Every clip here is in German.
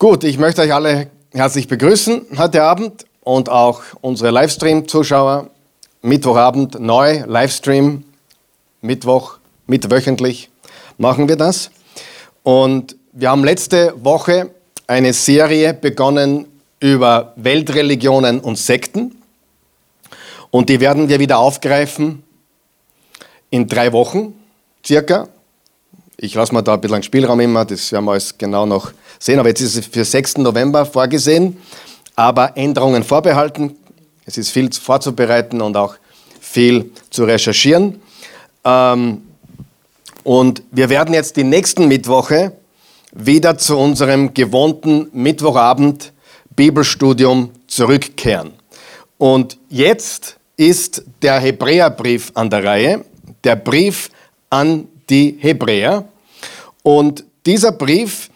Gut, ich möchte euch alle herzlich begrüßen heute Abend und auch unsere Livestream-Zuschauer. Mittwochabend neu, Livestream, Mittwoch, mitwöchentlich machen wir das. Und wir haben letzte Woche eine Serie begonnen über Weltreligionen und Sekten. Und die werden wir wieder aufgreifen in drei Wochen circa. Ich lasse mir da ein bisschen Spielraum immer, das werden wir alles genau noch sehen. Aber jetzt ist es für 6. November vorgesehen, aber Änderungen vorbehalten. Es ist viel vorzubereiten und auch viel zu recherchieren. Ähm, und wir werden jetzt die nächsten Mittwoche wieder zu unserem gewohnten Mittwochabend Bibelstudium zurückkehren. Und jetzt ist der Hebräerbrief an der Reihe, der Brief an die Hebräer. Und dieser Brief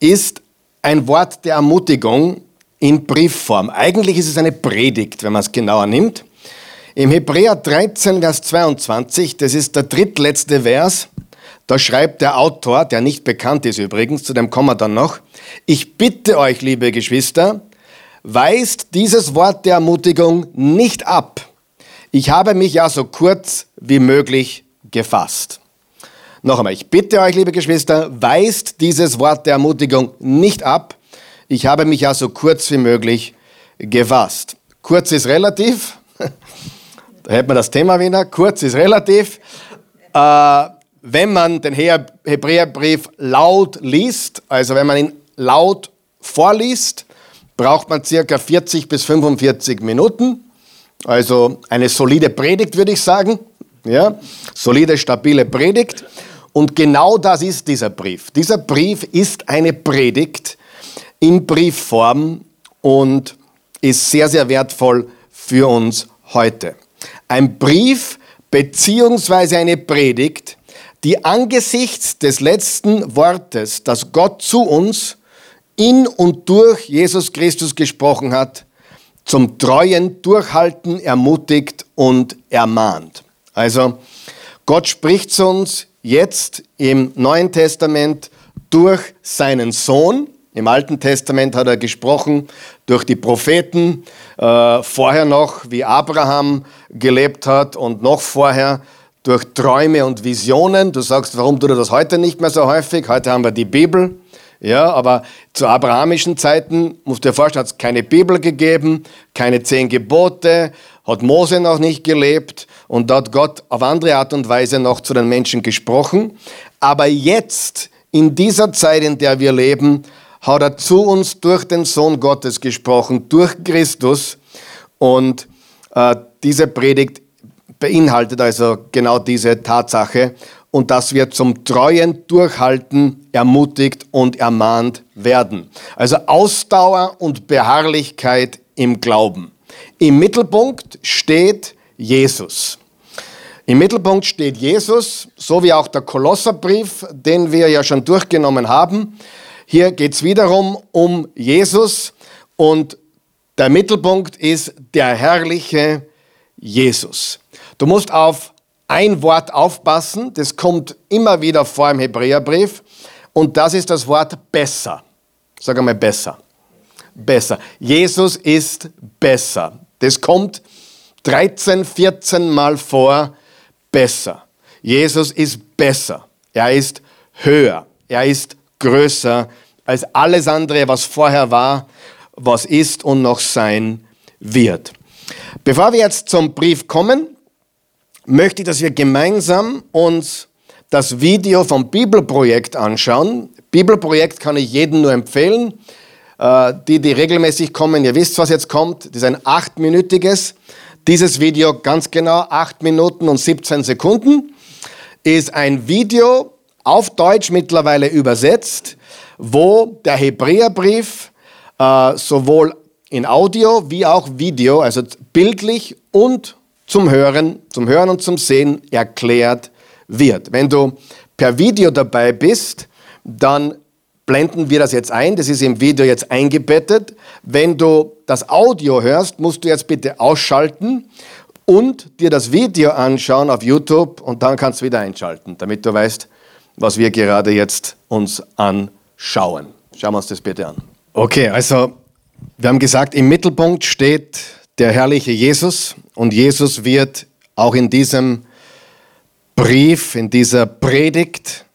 ist ein Wort der Ermutigung in Briefform. Eigentlich ist es eine Predigt, wenn man es genauer nimmt. Im Hebräer 13, Vers 22, das ist der drittletzte Vers, da schreibt der Autor, der nicht bekannt ist übrigens, zu dem kommen wir dann noch, ich bitte euch, liebe Geschwister, weist dieses Wort der Ermutigung nicht ab. Ich habe mich ja so kurz wie möglich gefasst. Noch einmal, ich bitte euch, liebe Geschwister, weist dieses Wort der Ermutigung nicht ab. Ich habe mich ja so kurz wie möglich gefasst. Kurz ist relativ. Da hätten wir das Thema wieder. Kurz ist relativ. Äh, wenn man den Hebräerbrief laut liest, also wenn man ihn laut vorliest, braucht man circa 40 bis 45 Minuten. Also eine solide Predigt, würde ich sagen. Ja, solide, stabile Predigt. Und genau das ist dieser Brief. Dieser Brief ist eine Predigt in Briefform und ist sehr, sehr wertvoll für uns heute. Ein Brief beziehungsweise eine Predigt, die angesichts des letzten Wortes, das Gott zu uns in und durch Jesus Christus gesprochen hat, zum treuen Durchhalten ermutigt und ermahnt. Also Gott spricht zu uns jetzt im Neuen Testament durch seinen Sohn. Im Alten Testament hat er gesprochen durch die Propheten, äh, vorher noch, wie Abraham gelebt hat und noch vorher durch Träume und Visionen. Du sagst, warum tut er das heute nicht mehr so häufig? Heute haben wir die Bibel. Ja, aber zu abrahamischen Zeiten, musst du dir vorstellen, hat es keine Bibel gegeben, keine zehn Gebote, hat Mose noch nicht gelebt und da hat Gott auf andere Art und Weise noch zu den Menschen gesprochen. Aber jetzt, in dieser Zeit, in der wir leben, hat er zu uns durch den Sohn Gottes gesprochen, durch Christus. Und äh, diese Predigt beinhaltet also genau diese Tatsache und dass wir zum treuen Durchhalten ermutigt und ermahnt werden. Also Ausdauer und Beharrlichkeit im Glauben. Im Mittelpunkt steht Jesus. Im Mittelpunkt steht Jesus, so wie auch der Kolosserbrief, den wir ja schon durchgenommen haben. Hier geht es wiederum um Jesus und der Mittelpunkt ist der herrliche Jesus. Du musst auf ein Wort aufpassen, das kommt immer wieder vor im Hebräerbrief und das ist das Wort besser. Sag einmal besser. Besser. Jesus ist besser. Das kommt 13, 14 Mal vor. Besser. Jesus ist besser. Er ist höher. Er ist größer als alles andere, was vorher war, was ist und noch sein wird. Bevor wir jetzt zum Brief kommen, möchte ich, dass wir gemeinsam uns das Video vom Bibelprojekt anschauen. Bibelprojekt kann ich jedem nur empfehlen. Äh, die, die regelmäßig kommen, ihr wisst, was jetzt kommt. Das ist ein achtminütiges. Dieses Video, ganz genau, acht Minuten und 17 Sekunden, ist ein Video auf Deutsch mittlerweile übersetzt, wo der Hebräerbrief äh, sowohl in Audio wie auch Video, also bildlich und zum Hören, zum Hören und zum Sehen erklärt wird. Wenn du per Video dabei bist, dann blenden wir das jetzt ein. Das ist im Video jetzt eingebettet. Wenn du das Audio hörst, musst du jetzt bitte ausschalten und dir das Video anschauen auf YouTube und dann kannst du wieder einschalten, damit du weißt, was wir gerade jetzt uns anschauen. Schauen wir uns das bitte an. Okay, also wir haben gesagt, im Mittelpunkt steht der herrliche Jesus und Jesus wird auch in diesem Brief, in dieser Predigt,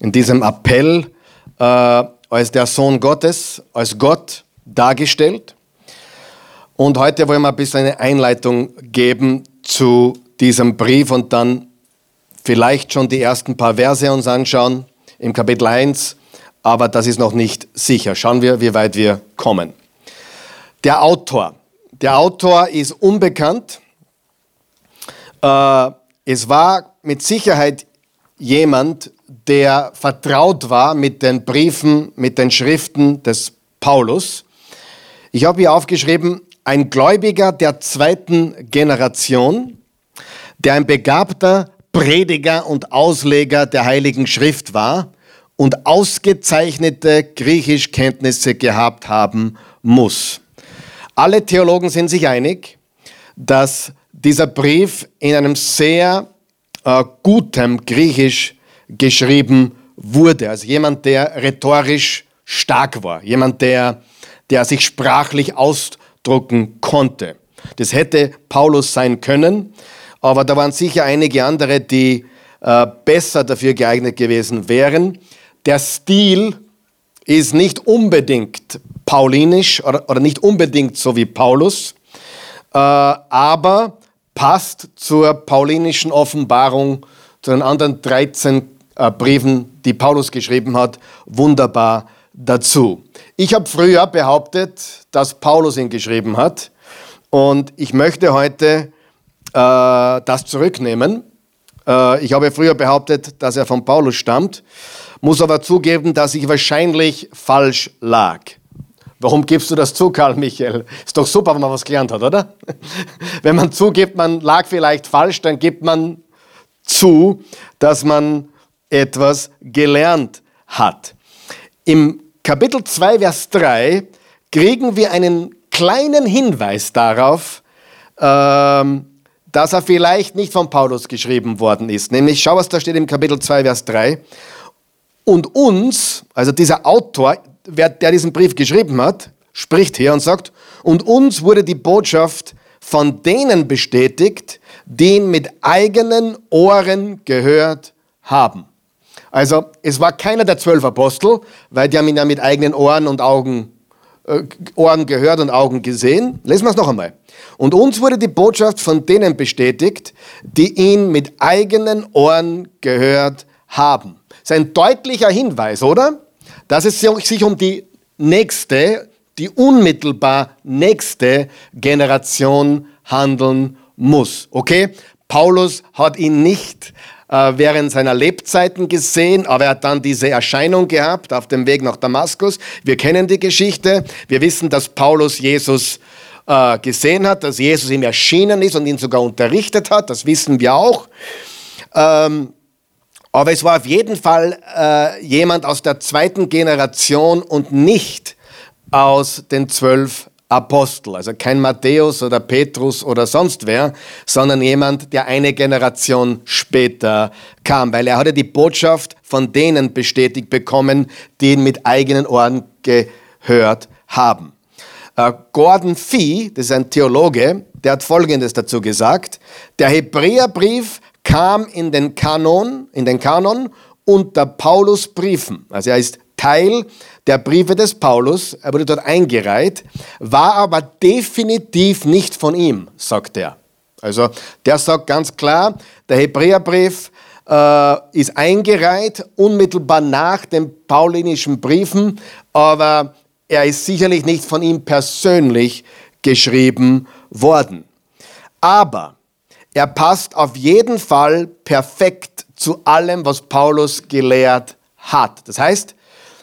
in diesem Appell äh, als der Sohn Gottes, als Gott dargestellt. Und heute wollen wir ein bisschen eine Einleitung geben zu diesem Brief und dann vielleicht schon die ersten paar Verse uns anschauen im Kapitel 1, aber das ist noch nicht sicher. Schauen wir, wie weit wir kommen. Der Autor. Der Autor ist unbekannt. Äh, es war mit Sicherheit jemand, der vertraut war mit den Briefen, mit den Schriften des Paulus. Ich habe hier aufgeschrieben, ein Gläubiger der zweiten Generation, der ein begabter Prediger und Ausleger der Heiligen Schrift war und ausgezeichnete Griechischkenntnisse gehabt haben muss. Alle Theologen sind sich einig, dass dieser Brief in einem sehr äh, gutem Griechisch geschrieben wurde. Also jemand, der rhetorisch stark war, jemand, der, der sich sprachlich ausdrucken konnte. Das hätte Paulus sein können, aber da waren sicher einige andere, die äh, besser dafür geeignet gewesen wären. Der Stil ist nicht unbedingt paulinisch oder, oder nicht unbedingt so wie Paulus, äh, aber passt zur paulinischen Offenbarung, zu den anderen 13 äh, Briefen, die Paulus geschrieben hat, wunderbar dazu. Ich habe früher behauptet, dass Paulus ihn geschrieben hat und ich möchte heute äh, das zurücknehmen. Äh, ich habe früher behauptet, dass er von Paulus stammt, muss aber zugeben, dass ich wahrscheinlich falsch lag. Warum gibst du das zu, Karl Michael? Ist doch super, wenn man was gelernt hat, oder? wenn man zugibt, man lag vielleicht falsch, dann gibt man zu, dass man etwas gelernt hat. Im Kapitel 2, Vers 3 kriegen wir einen kleinen Hinweis darauf, ähm, dass er vielleicht nicht von Paulus geschrieben worden ist. Nämlich, schau, was da steht im Kapitel 2, Vers 3. Und uns, also dieser Autor, der diesen Brief geschrieben hat, spricht hier und sagt, und uns wurde die Botschaft von denen bestätigt, die ihn mit eigenen Ohren gehört haben. Also es war keiner der zwölf Apostel, weil die haben ihn ja mit eigenen Ohren und Augen, äh, Ohren gehört und Augen gesehen. Lesen wir es noch einmal. Und uns wurde die Botschaft von denen bestätigt, die ihn mit eigenen Ohren gehört haben. Das ist ein deutlicher Hinweis, oder? Dass es sich um die nächste, die unmittelbar nächste Generation handeln muss. Okay? Paulus hat ihn nicht äh, während seiner Lebzeiten gesehen, aber er hat dann diese Erscheinung gehabt auf dem Weg nach Damaskus. Wir kennen die Geschichte. Wir wissen, dass Paulus Jesus äh, gesehen hat, dass Jesus ihm erschienen ist und ihn sogar unterrichtet hat. Das wissen wir auch. Ähm, aber es war auf jeden Fall äh, jemand aus der zweiten Generation und nicht aus den zwölf Apostel, also kein Matthäus oder Petrus oder sonst wer, sondern jemand, der eine Generation später kam, weil er hatte die Botschaft von denen bestätigt bekommen, die ihn mit eigenen Ohren gehört haben. Äh, Gordon Fee, das ist ein Theologe, der hat Folgendes dazu gesagt. Der Hebräerbrief kam in den Kanon, in den Kanon unter Paulus Briefen. Also er ist Teil der Briefe des Paulus, er wurde dort eingereiht, war aber definitiv nicht von ihm, sagt er. Also der sagt ganz klar, der Hebräerbrief äh, ist eingereiht unmittelbar nach den paulinischen Briefen, aber er ist sicherlich nicht von ihm persönlich geschrieben worden. Aber er passt auf jeden Fall perfekt zu allem, was Paulus gelehrt hat. Das heißt,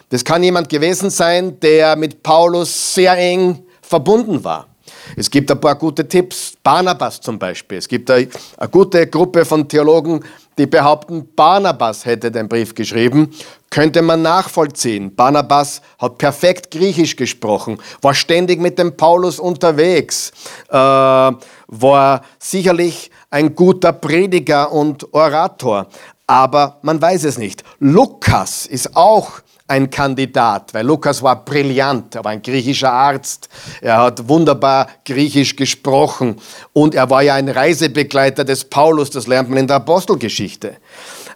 das kann jemand gewesen sein, der mit Paulus sehr eng verbunden war. Es gibt ein paar gute Tipps, Barnabas zum Beispiel. Es gibt eine, eine gute Gruppe von Theologen, die behaupten, Barnabas hätte den Brief geschrieben. Könnte man nachvollziehen. Barnabas hat perfekt Griechisch gesprochen, war ständig mit dem Paulus unterwegs, äh, war sicherlich ein guter Prediger und Orator. Aber man weiß es nicht. Lukas ist auch ein Kandidat, weil Lukas war brillant, er war ein griechischer Arzt, er hat wunderbar Griechisch gesprochen und er war ja ein Reisebegleiter des Paulus, das lernt man in der Apostelgeschichte.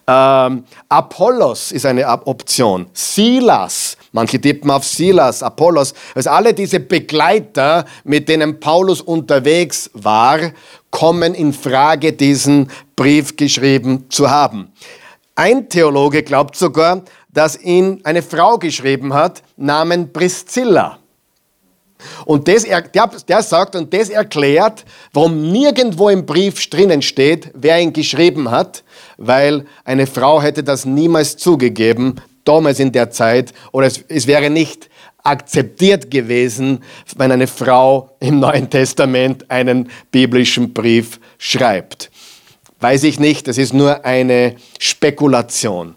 Ähm, Apollos ist eine Option. Silas, manche tippen auf Silas, Apollos. Also alle diese Begleiter, mit denen Paulus unterwegs war, kommen in Frage, diesen Brief geschrieben zu haben. Ein Theologe glaubt sogar, dass ihn eine Frau geschrieben hat, namen Priscilla. Und das, der, der sagt, und das erklärt, warum nirgendwo im Brief drinnen steht, wer ihn geschrieben hat, weil eine Frau hätte das niemals zugegeben, damals in der Zeit, oder es, es wäre nicht akzeptiert gewesen, wenn eine Frau im Neuen Testament einen biblischen Brief schreibt. Weiß ich nicht, das ist nur eine Spekulation.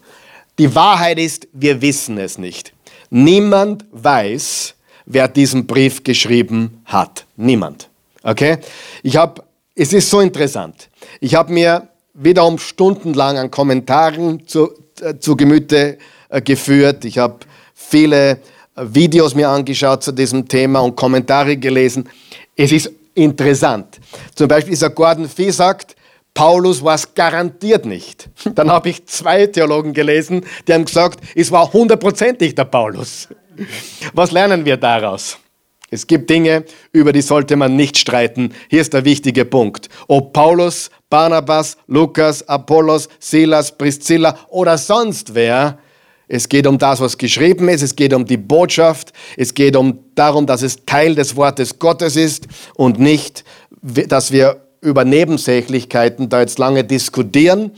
Die Wahrheit ist, wir wissen es nicht. Niemand weiß, wer diesen Brief geschrieben hat. Niemand. Okay? Ich habe, es ist so interessant. Ich habe mir wiederum stundenlang an Kommentaren zu, äh, zu Gemüte äh, geführt. Ich habe viele Videos mir angeschaut zu diesem Thema und Kommentare gelesen. Es ist interessant. Zum Beispiel dieser Gordon Fee sagt, Paulus war es garantiert nicht. Dann habe ich zwei Theologen gelesen, die haben gesagt, es war hundertprozentig der Paulus. Was lernen wir daraus? Es gibt Dinge, über die sollte man nicht streiten. Hier ist der wichtige Punkt. Ob Paulus, Barnabas, Lukas, Apollos, Silas, Priscilla oder sonst wer, es geht um das, was geschrieben ist, es geht um die Botschaft, es geht um darum, dass es Teil des Wortes Gottes ist und nicht, dass wir über Nebensächlichkeiten da jetzt lange diskutieren.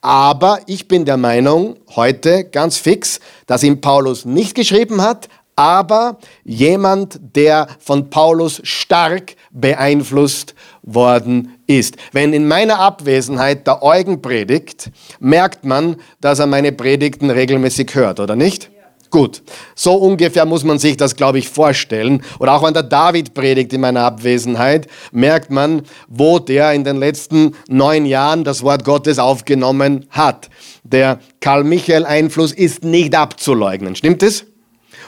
Aber ich bin der Meinung, heute ganz fix, dass ihn Paulus nicht geschrieben hat, aber jemand, der von Paulus stark beeinflusst worden ist. Wenn in meiner Abwesenheit der Eugen predigt, merkt man, dass er meine Predigten regelmäßig hört, oder nicht? Gut, so ungefähr muss man sich das, glaube ich, vorstellen. Oder auch wenn der David predigt in meiner Abwesenheit, merkt man, wo der in den letzten neun Jahren das Wort Gottes aufgenommen hat. Der Karl-Michael-Einfluss ist nicht abzuleugnen. Stimmt es?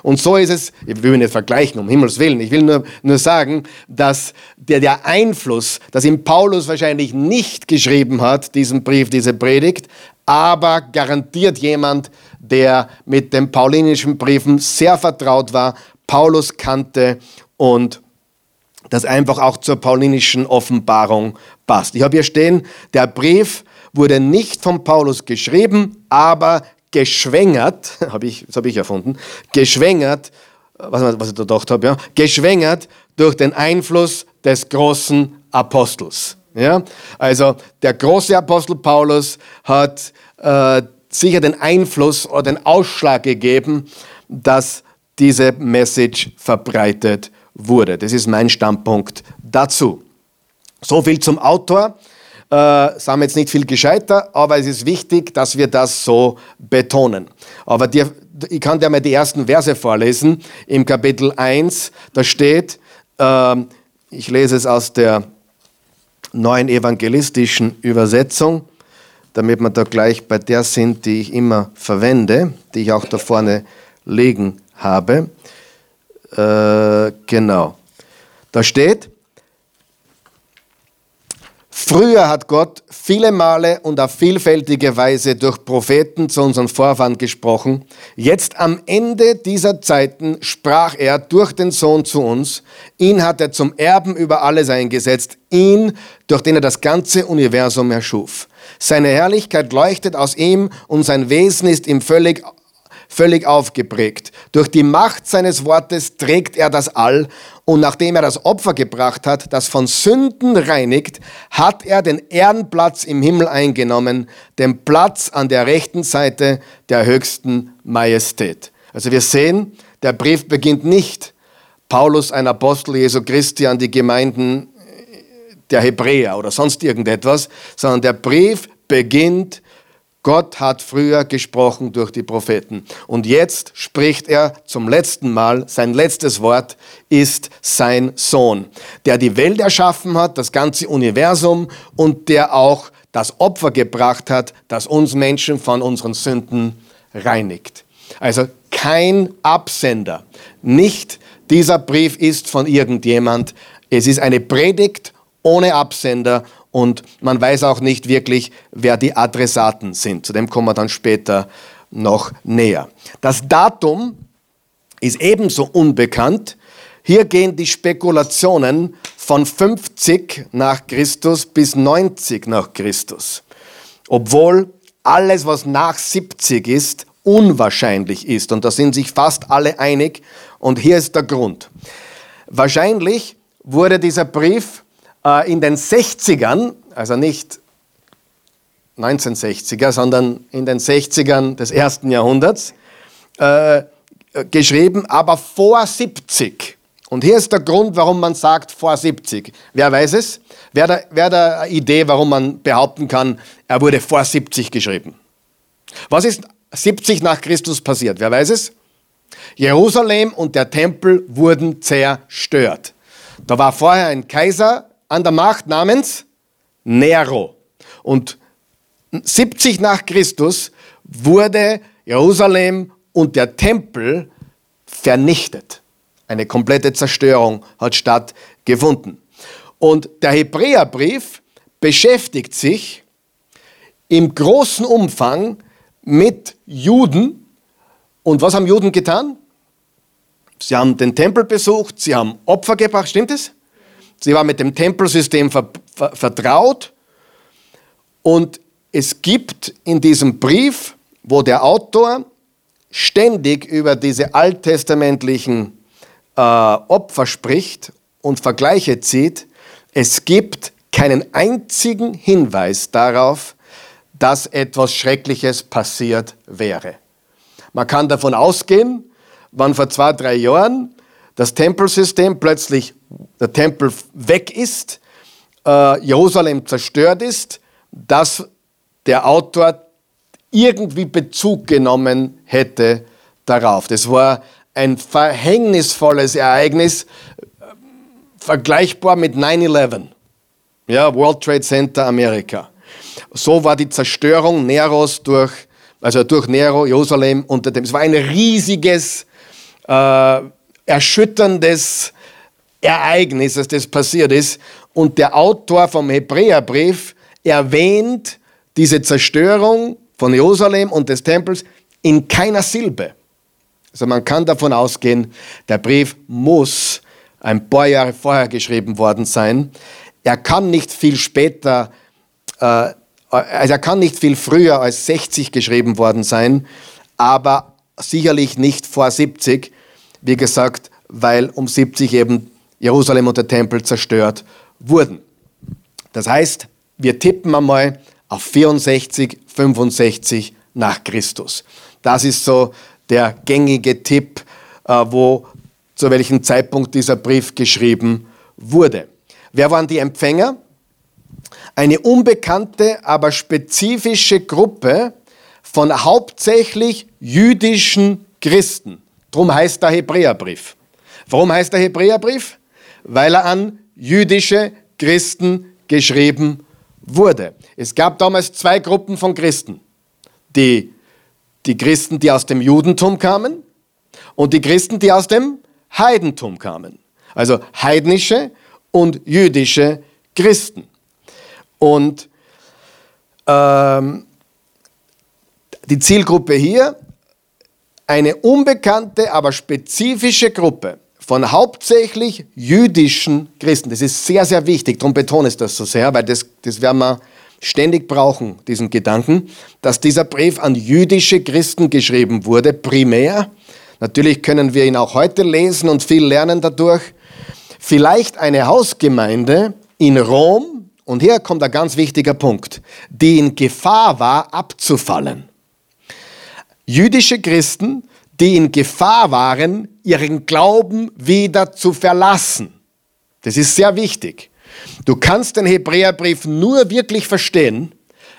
Und so ist es, ich will nicht vergleichen, um Himmels Willen. Ich will nur, nur sagen, dass der, der Einfluss, dass ihm Paulus wahrscheinlich nicht geschrieben hat, diesen Brief, diese Predigt, aber garantiert jemand, der mit den paulinischen Briefen sehr vertraut war, Paulus kannte und das einfach auch zur paulinischen Offenbarung passt. Ich habe hier stehen, der Brief wurde nicht von Paulus geschrieben, aber geschwängert, hab ich, das habe ich erfunden, geschwängert, was, was ich da gedacht habe, ja, geschwängert durch den Einfluss des großen Apostels. Ja? Also der große Apostel Paulus hat äh, sicher den Einfluss oder den Ausschlag gegeben, dass diese Message verbreitet wurde. Das ist mein Standpunkt dazu. So viel zum Autor. Äh, sind wir jetzt nicht viel gescheiter, aber es ist wichtig, dass wir das so betonen. Aber die, ich kann dir mal die ersten Verse vorlesen. Im Kapitel 1, da steht, äh, ich lese es aus der neuen evangelistischen Übersetzung damit wir da gleich bei der sind, die ich immer verwende, die ich auch da vorne liegen habe. Äh, genau. Da steht, Früher hat Gott viele Male und auf vielfältige Weise durch Propheten zu unseren Vorfahren gesprochen. Jetzt am Ende dieser Zeiten sprach er durch den Sohn zu uns. Ihn hat er zum Erben über alles eingesetzt. Ihn, durch den er das ganze Universum erschuf. Seine Herrlichkeit leuchtet aus ihm und sein Wesen ist ihm völlig völlig aufgeprägt. Durch die Macht seines Wortes trägt er das All und nachdem er das Opfer gebracht hat, das von Sünden reinigt, hat er den Ehrenplatz im Himmel eingenommen, den Platz an der rechten Seite der höchsten Majestät. Also wir sehen, der Brief beginnt nicht Paulus, ein Apostel Jesu Christi, an die Gemeinden der Hebräer oder sonst irgendetwas, sondern der Brief beginnt, Gott hat früher gesprochen durch die Propheten und jetzt spricht er zum letzten Mal, sein letztes Wort ist sein Sohn, der die Welt erschaffen hat, das ganze Universum und der auch das Opfer gebracht hat, das uns Menschen von unseren Sünden reinigt. Also kein Absender. Nicht dieser Brief ist von irgendjemand. Es ist eine Predigt ohne Absender und man weiß auch nicht wirklich, wer die Adressaten sind. Zu dem kommen wir dann später noch näher. Das Datum ist ebenso unbekannt. Hier gehen die Spekulationen von 50 nach Christus bis 90 nach Christus. Obwohl alles, was nach 70 ist, unwahrscheinlich ist. Und da sind sich fast alle einig. Und hier ist der Grund. Wahrscheinlich wurde dieser Brief in den 60ern, also nicht 1960er, sondern in den 60ern des ersten Jahrhunderts, äh, geschrieben, aber vor 70. Und hier ist der Grund, warum man sagt vor 70. Wer weiß es? Wer da, wer eine Idee, warum man behaupten kann, er wurde vor 70 geschrieben? Was ist 70 nach Christus passiert? Wer weiß es? Jerusalem und der Tempel wurden zerstört. Da war vorher ein Kaiser an der Macht namens Nero. Und 70 nach Christus wurde Jerusalem und der Tempel vernichtet. Eine komplette Zerstörung hat stattgefunden. Und der Hebräerbrief beschäftigt sich im großen Umfang mit Juden. Und was haben Juden getan? Sie haben den Tempel besucht, sie haben Opfer gebracht, stimmt es? Sie waren mit dem Tempelsystem ver ver vertraut. Und es gibt in diesem Brief, wo der Autor ständig über diese alttestamentlichen äh, Opfer spricht und Vergleiche zieht, es gibt keinen einzigen Hinweis darauf, dass etwas Schreckliches passiert wäre. Man kann davon ausgehen, wann vor zwei, drei Jahren das Tempelsystem plötzlich, der Tempel weg ist, äh, Jerusalem zerstört ist, dass der Autor irgendwie Bezug genommen hätte darauf. Das war ein verhängnisvolles Ereignis, vergleichbar mit 9-11. Ja, World Trade Center Amerika. So war die Zerstörung Neros durch, also durch Nero, Jerusalem unter dem. Es war ein riesiges, äh, erschütterndes Ereignis, dass das passiert ist. Und der Autor vom Hebräerbrief erwähnt diese Zerstörung von Jerusalem und des Tempels in keiner Silbe. Also man kann davon ausgehen, der Brief muss ein paar Jahre vorher geschrieben worden sein. Er kann nicht viel später, äh, also er kann nicht viel früher als 60 geschrieben worden sein, aber sicherlich nicht vor 70, wie gesagt, weil um 70 eben Jerusalem und der Tempel zerstört wurden. Das heißt, wir tippen einmal auf 64, 65 nach Christus. Das ist so der gängige Tipp, äh, wo zu welchem Zeitpunkt dieser Brief geschrieben wurde. Wer waren die Empfänger? Eine unbekannte, aber spezifische Gruppe von hauptsächlich jüdischen Christen. Darum heißt der Hebräerbrief. Warum heißt der Hebräerbrief? Weil er an jüdische Christen geschrieben wurde. Es gab damals zwei Gruppen von Christen. Die, die Christen, die aus dem Judentum kamen und die Christen, die aus dem Heidentum kamen. Also heidnische und jüdische Christen. Und ähm, die Zielgruppe hier, eine unbekannte, aber spezifische Gruppe von hauptsächlich jüdischen Christen. Das ist sehr, sehr wichtig, darum betone ich das so sehr, weil das, das werden wir ständig brauchen, diesen Gedanken, dass dieser Brief an jüdische Christen geschrieben wurde, primär. Natürlich können wir ihn auch heute lesen und viel lernen dadurch. Vielleicht eine Hausgemeinde in Rom, und hier kommt ein ganz wichtiger Punkt, die in Gefahr war, abzufallen. Jüdische Christen, die in Gefahr waren, ihren Glauben wieder zu verlassen. Das ist sehr wichtig. Du kannst den Hebräerbrief nur wirklich verstehen,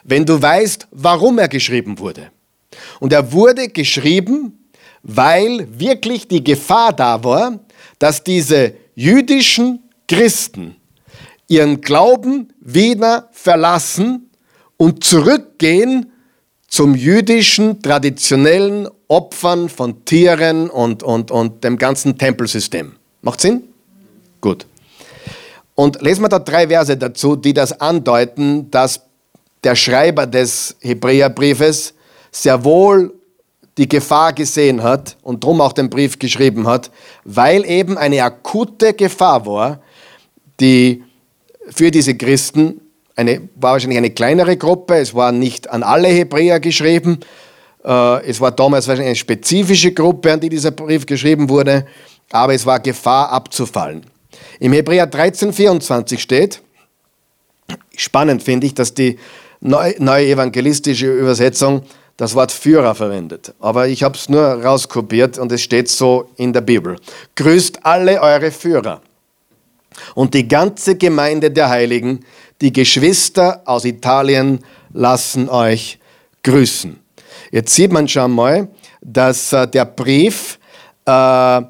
wenn du weißt, warum er geschrieben wurde. Und er wurde geschrieben, weil wirklich die Gefahr da war, dass diese jüdischen Christen ihren Glauben wieder verlassen und zurückgehen zum jüdischen traditionellen Opfern von Tieren und, und, und dem ganzen Tempelsystem. Macht Sinn? Gut. Und lesen wir da drei Verse dazu, die das andeuten, dass der Schreiber des Hebräerbriefes sehr wohl die Gefahr gesehen hat und darum auch den Brief geschrieben hat, weil eben eine akute Gefahr war, die für diese Christen eine, war wahrscheinlich eine kleinere Gruppe, es war nicht an alle Hebräer geschrieben, äh, es war damals wahrscheinlich eine spezifische Gruppe, an die dieser Brief geschrieben wurde, aber es war Gefahr abzufallen. Im Hebräer 13, 24 steht, spannend finde ich, dass die neue evangelistische Übersetzung das Wort Führer verwendet. Aber ich habe es nur rauskopiert und es steht so in der Bibel. Grüßt alle eure Führer und die ganze Gemeinde der Heiligen, die Geschwister aus Italien lassen euch grüßen. Jetzt sieht man schon mal, dass äh, der Brief äh,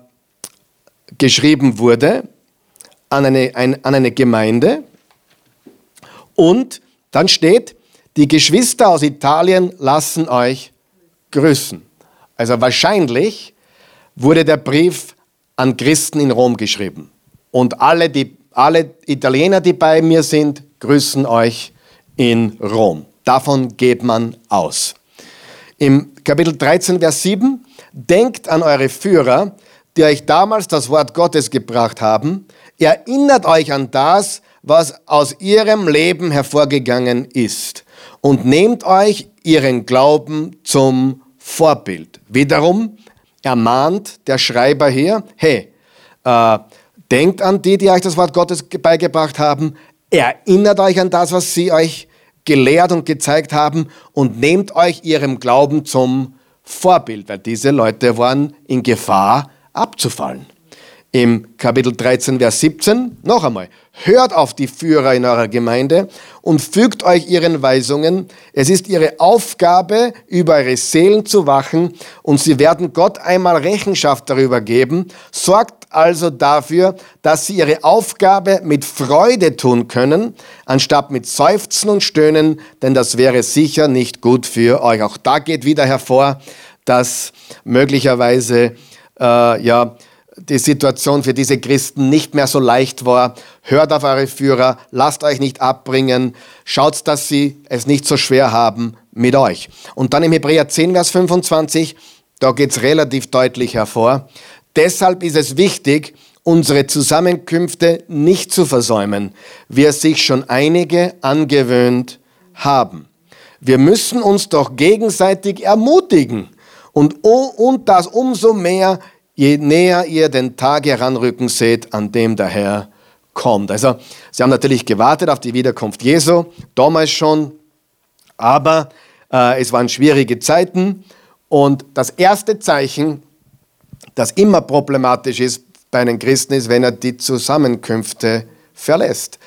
geschrieben wurde an eine, ein, an eine Gemeinde und dann steht, die Geschwister aus Italien lassen euch grüßen. Also wahrscheinlich wurde der Brief an Christen in Rom geschrieben. Und alle, die, alle Italiener, die bei mir sind, grüßen euch in Rom. Davon geht man aus. Im Kapitel 13, Vers 7, denkt an eure Führer, die euch damals das Wort Gottes gebracht haben. Erinnert euch an das, was aus ihrem Leben hervorgegangen ist und nehmt euch ihren Glauben zum Vorbild. Wiederum ermahnt der Schreiber hier, hey, äh, denkt an die, die euch das Wort Gottes beigebracht haben, erinnert euch an das, was sie euch gelehrt und gezeigt haben und nehmt euch ihrem Glauben zum Vorbild, weil diese Leute waren in Gefahr abzufallen im Kapitel 13, Vers 17, noch einmal, hört auf die Führer in eurer Gemeinde und fügt euch ihren Weisungen. Es ist ihre Aufgabe, über eure Seelen zu wachen und sie werden Gott einmal Rechenschaft darüber geben. Sorgt also dafür, dass sie ihre Aufgabe mit Freude tun können, anstatt mit Seufzen und Stöhnen, denn das wäre sicher nicht gut für euch. Auch da geht wieder hervor, dass möglicherweise, äh, ja, die Situation für diese Christen nicht mehr so leicht war. Hört auf eure Führer, lasst euch nicht abbringen, schaut, dass sie es nicht so schwer haben mit euch. Und dann im Hebräer 10, Vers 25, da geht es relativ deutlich hervor. Deshalb ist es wichtig, unsere Zusammenkünfte nicht zu versäumen, wie es sich schon einige angewöhnt haben. Wir müssen uns doch gegenseitig ermutigen und, und das umso mehr, je näher ihr den Tag heranrücken seht, an dem der Herr kommt. Also, sie haben natürlich gewartet auf die Wiederkunft Jesu, damals schon, aber äh, es waren schwierige Zeiten und das erste Zeichen, das immer problematisch ist bei einem Christen, ist, wenn er die Zusammenkünfte verlässt.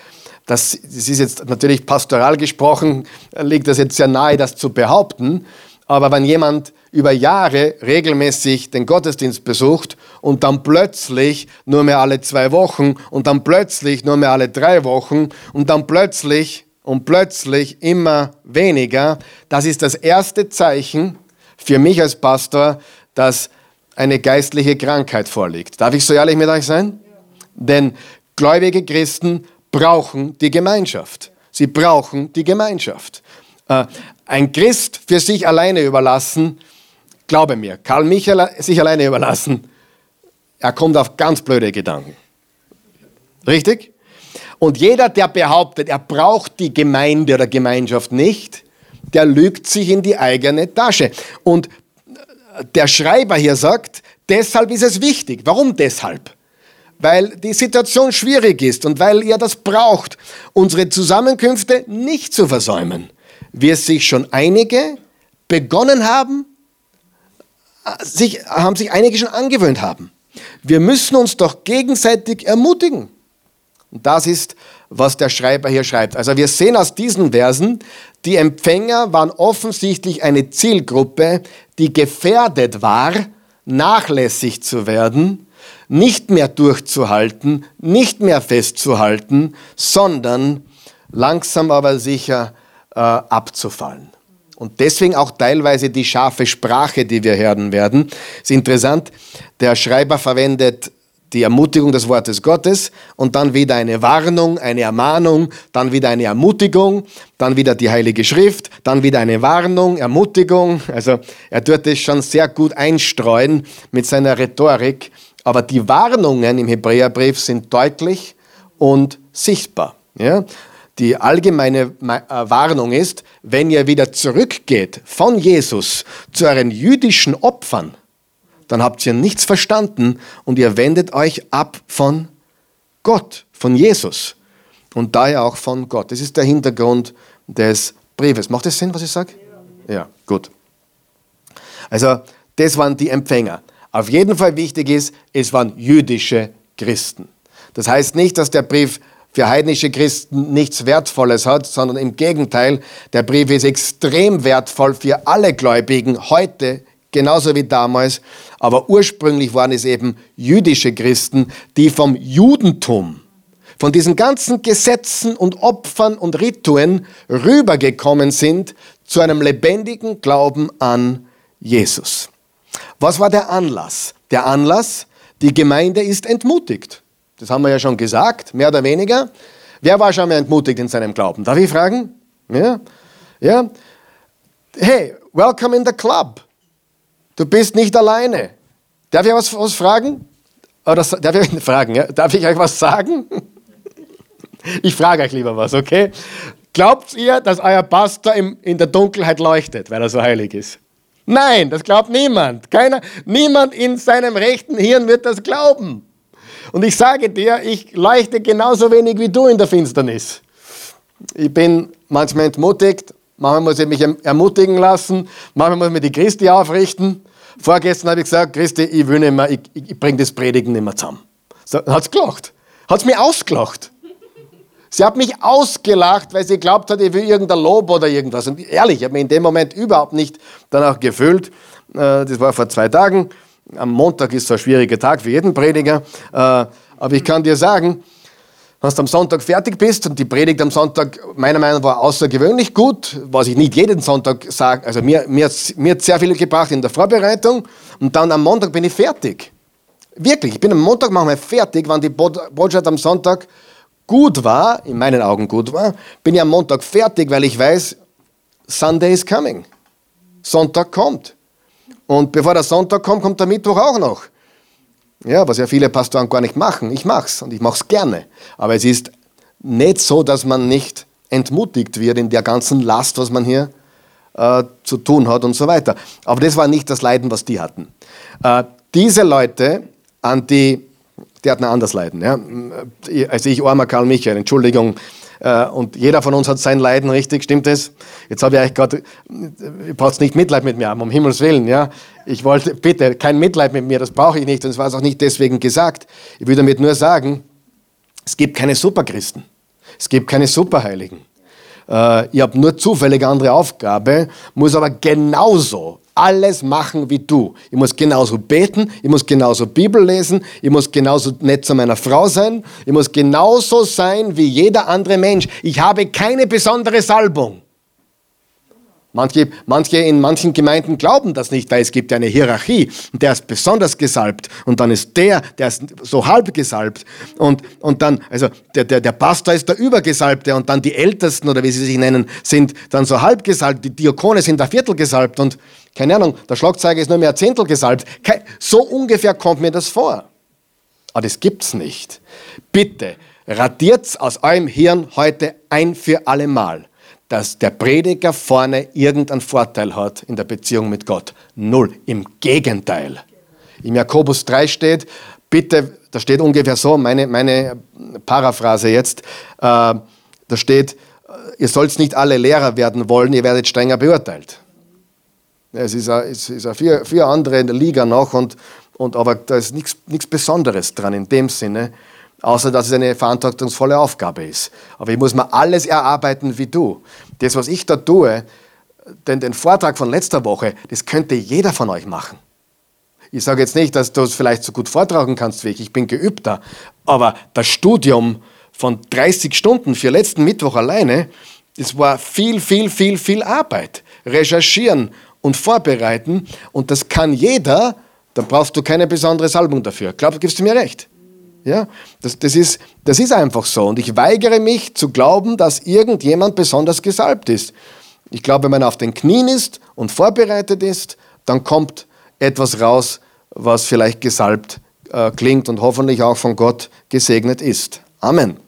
Das, das ist jetzt natürlich pastoral gesprochen, liegt das jetzt sehr nahe, das zu behaupten, aber wenn jemand über Jahre regelmäßig den Gottesdienst besucht und dann plötzlich nur mehr alle zwei Wochen und dann plötzlich nur mehr alle drei Wochen und dann plötzlich und plötzlich immer weniger, das ist das erste Zeichen für mich als Pastor, dass eine geistliche Krankheit vorliegt. Darf ich so ehrlich mit euch sein? Denn gläubige Christen brauchen die Gemeinschaft. Sie brauchen die Gemeinschaft. Äh, ein Christ für sich alleine überlassen, glaube mir, Karl Michael sich alleine überlassen, er kommt auf ganz blöde Gedanken. Richtig? Und jeder, der behauptet, er braucht die Gemeinde oder Gemeinschaft nicht, der lügt sich in die eigene Tasche. Und der Schreiber hier sagt, deshalb ist es wichtig. Warum deshalb? Weil die Situation schwierig ist und weil ihr das braucht, unsere Zusammenkünfte nicht zu versäumen wie es sich schon einige begonnen haben, sich, haben sich einige schon angewöhnt haben. Wir müssen uns doch gegenseitig ermutigen. Und das ist, was der Schreiber hier schreibt. Also wir sehen aus diesen Versen, die Empfänger waren offensichtlich eine Zielgruppe, die gefährdet war, nachlässig zu werden, nicht mehr durchzuhalten, nicht mehr festzuhalten, sondern langsam aber sicher äh, abzufallen. und deswegen auch teilweise die scharfe Sprache, die wir hören werden. ist interessant, der Schreiber verwendet die Ermutigung des Wortes Gottes und dann wieder eine Warnung, eine Ermahnung, dann wieder eine Ermutigung, dann wieder die Heilige Schrift, dann wieder eine Warnung, Ermutigung. Also er tut es schon sehr gut einstreuen mit seiner Rhetorik, aber die Warnungen im Hebräerbrief sind deutlich und sichtbar. Ja? Die allgemeine äh, Warnung ist, wenn ihr wieder zurückgeht von Jesus zu euren jüdischen Opfern, dann habt ihr nichts verstanden und ihr wendet euch ab von Gott, von Jesus und daher auch von Gott. Das ist der Hintergrund des Briefes. Macht das Sinn, was ich sage? Ja. ja, gut. Also, das waren die Empfänger. Auf jeden Fall wichtig ist, es waren jüdische Christen. Das heißt nicht, dass der Brief für heidnische Christen nichts Wertvolles hat, sondern im Gegenteil, der Brief ist extrem wertvoll für alle Gläubigen heute, genauso wie damals. Aber ursprünglich waren es eben jüdische Christen, die vom Judentum, von diesen ganzen Gesetzen und Opfern und Rituen rübergekommen sind zu einem lebendigen Glauben an Jesus. Was war der Anlass? Der Anlass, die Gemeinde ist entmutigt. Das haben wir ja schon gesagt, mehr oder weniger. Wer war schon mal entmutigt in seinem Glauben? Darf ich fragen? Ja? Ja? Hey, welcome in the club. Du bist nicht alleine. Darf ich was, was fragen? Oder darf ich fragen? Ja? Darf ich euch was sagen? Ich frage euch lieber was, okay? Glaubt ihr, dass euer Pastor im, in der Dunkelheit leuchtet, weil er so heilig ist? Nein, das glaubt niemand. Keiner, niemand in seinem rechten Hirn wird das glauben. Und ich sage dir, ich leuchte genauso wenig wie du in der Finsternis. Ich bin manchmal entmutigt, manchmal muss ich mich erm-, ermutigen lassen, manchmal muss ich mir die Christi aufrichten. Vorgestern habe ich gesagt, Christi, ich will nicht mehr, ich, ich bringe das Predigen nicht mehr zusammen. So, hat es gelacht. Hat es mir ausgelacht. Sie hat mich ausgelacht, weil sie glaubt hat, ich will irgendein Lob oder irgendwas. Und ehrlich, ich habe mich in dem Moment überhaupt nicht danach gefühlt. Äh, das war vor zwei Tagen. Am Montag ist so ein schwieriger Tag für jeden Prediger. Äh, aber ich kann dir sagen, wenn du am Sonntag fertig bist und die Predigt am Sonntag meiner Meinung nach war außergewöhnlich gut, was ich nicht jeden Sonntag sage, also mir, mir, mir hat sehr viel gebracht in der Vorbereitung und dann am Montag bin ich fertig. Wirklich, ich bin am Montag manchmal fertig, wenn die Botschaft am Sonntag gut war, in meinen Augen gut war, bin ich am Montag fertig, weil ich weiß, Sunday is coming. Sonntag kommt. Und bevor der Sonntag kommt, kommt der Mittwoch auch noch. Ja, was ja viele Pastoren gar nicht machen. Ich mache es und ich mache es gerne. Aber es ist nicht so, dass man nicht entmutigt wird in der ganzen Last, was man hier äh, zu tun hat und so weiter. Aber das war nicht das Leiden, was die hatten. Äh, diese Leute, an die, die hatten anderes Leiden. Ja? Also ich, armer Karl Michael, Entschuldigung, und jeder von uns hat sein Leiden, richtig? Stimmt das? Jetzt habe ich eigentlich gerade, ihr braucht nicht Mitleid mit mir haben, um Himmels Willen, ja. Ich wollte, bitte, kein Mitleid mit mir, das brauche ich nicht und es war auch nicht deswegen gesagt. Ich will damit nur sagen, es gibt keine Superchristen. Es gibt keine Superheiligen. Äh, ich habe nur zufällig andere Aufgabe, muss aber genauso alles machen wie du. Ich muss genauso beten, ich muss genauso Bibel lesen, ich muss genauso nett zu meiner Frau sein, ich muss genauso sein wie jeder andere Mensch. Ich habe keine besondere Salbung. Manche, manche in manchen Gemeinden glauben das nicht, weil es gibt eine Hierarchie. Der ist besonders gesalbt und dann ist der, der ist so halb gesalbt und, und dann, also der, der, der Pastor ist der Übergesalbte und dann die Ältesten oder wie sie sich nennen, sind dann so halb gesalbt. Die Diakone sind ein Viertel gesalbt und keine Ahnung, der Schlagzeuger ist nur mehr ein Zehntel gesalbt. So ungefähr kommt mir das vor. Aber das gibt's nicht. Bitte, radiert's aus eurem Hirn heute ein für alle Mal dass der Prediger vorne irgendeinen Vorteil hat in der Beziehung mit Gott. Null. Im Gegenteil. Im Jakobus 3 steht, bitte, da steht ungefähr so, meine, meine Paraphrase jetzt, äh, da steht, äh, ihr sollt nicht alle Lehrer werden wollen, ihr werdet strenger beurteilt. Es ist eine, es vier, vier andere in der Liga noch, und, und, aber da ist nichts Besonderes dran in dem Sinne außer dass es eine verantwortungsvolle Aufgabe ist. Aber ich muss mir alles erarbeiten wie du. Das, was ich da tue, denn den Vortrag von letzter Woche, das könnte jeder von euch machen. Ich sage jetzt nicht, dass du es vielleicht so gut vortragen kannst wie ich, ich bin geübter, aber das Studium von 30 Stunden für letzten Mittwoch alleine, das war viel, viel, viel, viel Arbeit. recherchieren und vorbereiten. Und das kann jeder, da brauchst du keine besondere Salbung dafür. Glaub, gibst du mir recht? Ja, das, das, ist, das ist einfach so. Und ich weigere mich zu glauben, dass irgendjemand besonders gesalbt ist. Ich glaube, wenn man auf den Knien ist und vorbereitet ist, dann kommt etwas raus, was vielleicht gesalbt äh, klingt und hoffentlich auch von Gott gesegnet ist. Amen. Amen.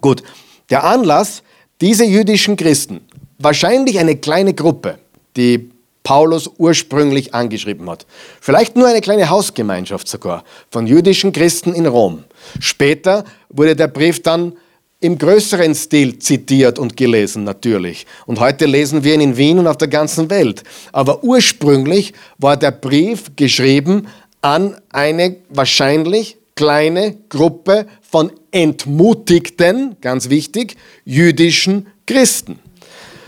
Gut, der Anlass, diese jüdischen Christen, wahrscheinlich eine kleine Gruppe, die Paulus ursprünglich angeschrieben hat. Vielleicht nur eine kleine Hausgemeinschaft sogar von jüdischen Christen in Rom. Später wurde der Brief dann im größeren Stil zitiert und gelesen natürlich. Und heute lesen wir ihn in Wien und auf der ganzen Welt. Aber ursprünglich war der Brief geschrieben an eine wahrscheinlich kleine Gruppe von entmutigten, ganz wichtig, jüdischen Christen.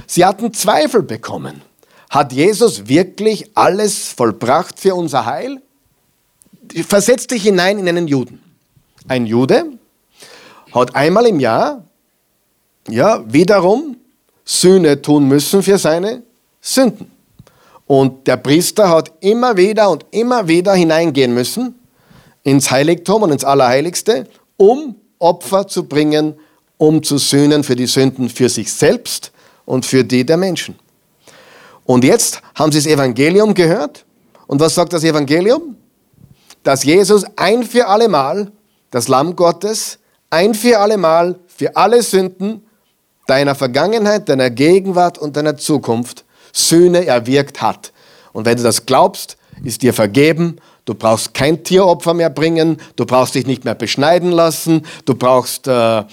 Sie hatten Zweifel bekommen. Hat Jesus wirklich alles vollbracht für unser Heil? Versetz dich hinein in einen Juden. Ein Jude hat einmal im Jahr ja, wiederum Sühne tun müssen für seine Sünden. Und der Priester hat immer wieder und immer wieder hineingehen müssen ins Heiligtum und ins Allerheiligste, um Opfer zu bringen, um zu sühnen für die Sünden für sich selbst und für die der Menschen. Und jetzt haben sie das Evangelium gehört. Und was sagt das Evangelium? Dass Jesus ein für allemal, das Lamm Gottes, ein für allemal für alle Sünden deiner Vergangenheit, deiner Gegenwart und deiner Zukunft Sühne erwirkt hat. Und wenn du das glaubst, ist dir vergeben. Du brauchst kein Tieropfer mehr bringen. Du brauchst dich nicht mehr beschneiden lassen. Du brauchst äh, äh,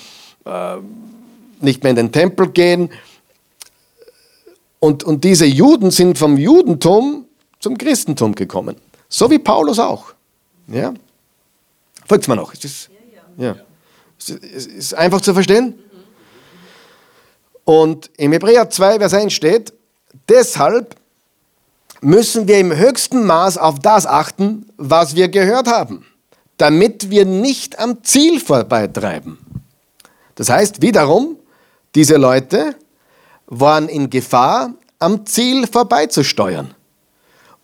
nicht mehr in den Tempel gehen. Und, und diese Juden sind vom Judentum zum Christentum gekommen. So wie Paulus auch. Ja? Folgt mir noch? Ist das, ja, ja. Ist, ist einfach zu verstehen? Und im Hebräer 2, Vers 1 steht, deshalb müssen wir im höchsten Maß auf das achten, was wir gehört haben, damit wir nicht am Ziel vorbeitreiben. Das heißt wiederum, diese Leute waren in Gefahr, am Ziel vorbeizusteuern.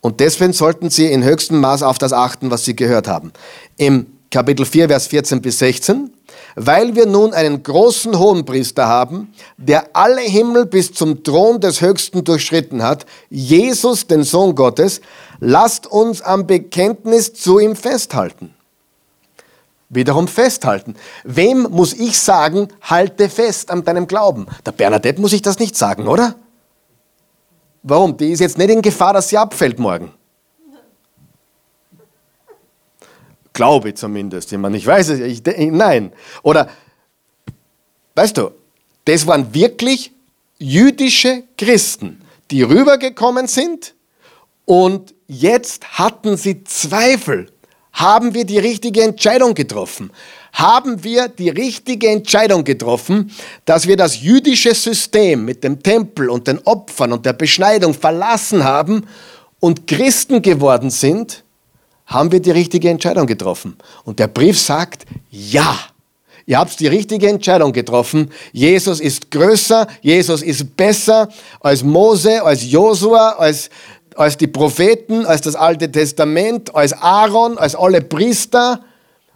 Und deswegen sollten sie in höchstem Maß auf das achten, was sie gehört haben. Im Kapitel 4, Vers 14 bis 16, weil wir nun einen großen Hohenpriester haben, der alle Himmel bis zum Thron des Höchsten durchschritten hat, Jesus, den Sohn Gottes, lasst uns am Bekenntnis zu ihm festhalten wiederum festhalten. Wem muss ich sagen, halte fest an deinem Glauben? Der Bernadette muss ich das nicht sagen, oder? Warum? Die ist jetzt nicht in Gefahr, dass sie abfällt morgen. Glaube zumindest. Ich, meine, ich weiß es, ich, nein. Oder, weißt du, das waren wirklich jüdische Christen, die rübergekommen sind und jetzt hatten sie Zweifel haben wir die richtige Entscheidung getroffen? Haben wir die richtige Entscheidung getroffen, dass wir das jüdische System mit dem Tempel und den Opfern und der Beschneidung verlassen haben und Christen geworden sind? Haben wir die richtige Entscheidung getroffen? Und der Brief sagt, ja. Ihr habt die richtige Entscheidung getroffen. Jesus ist größer, Jesus ist besser als Mose, als Josua, als als die Propheten, als das Alte Testament, als Aaron, als alle Priester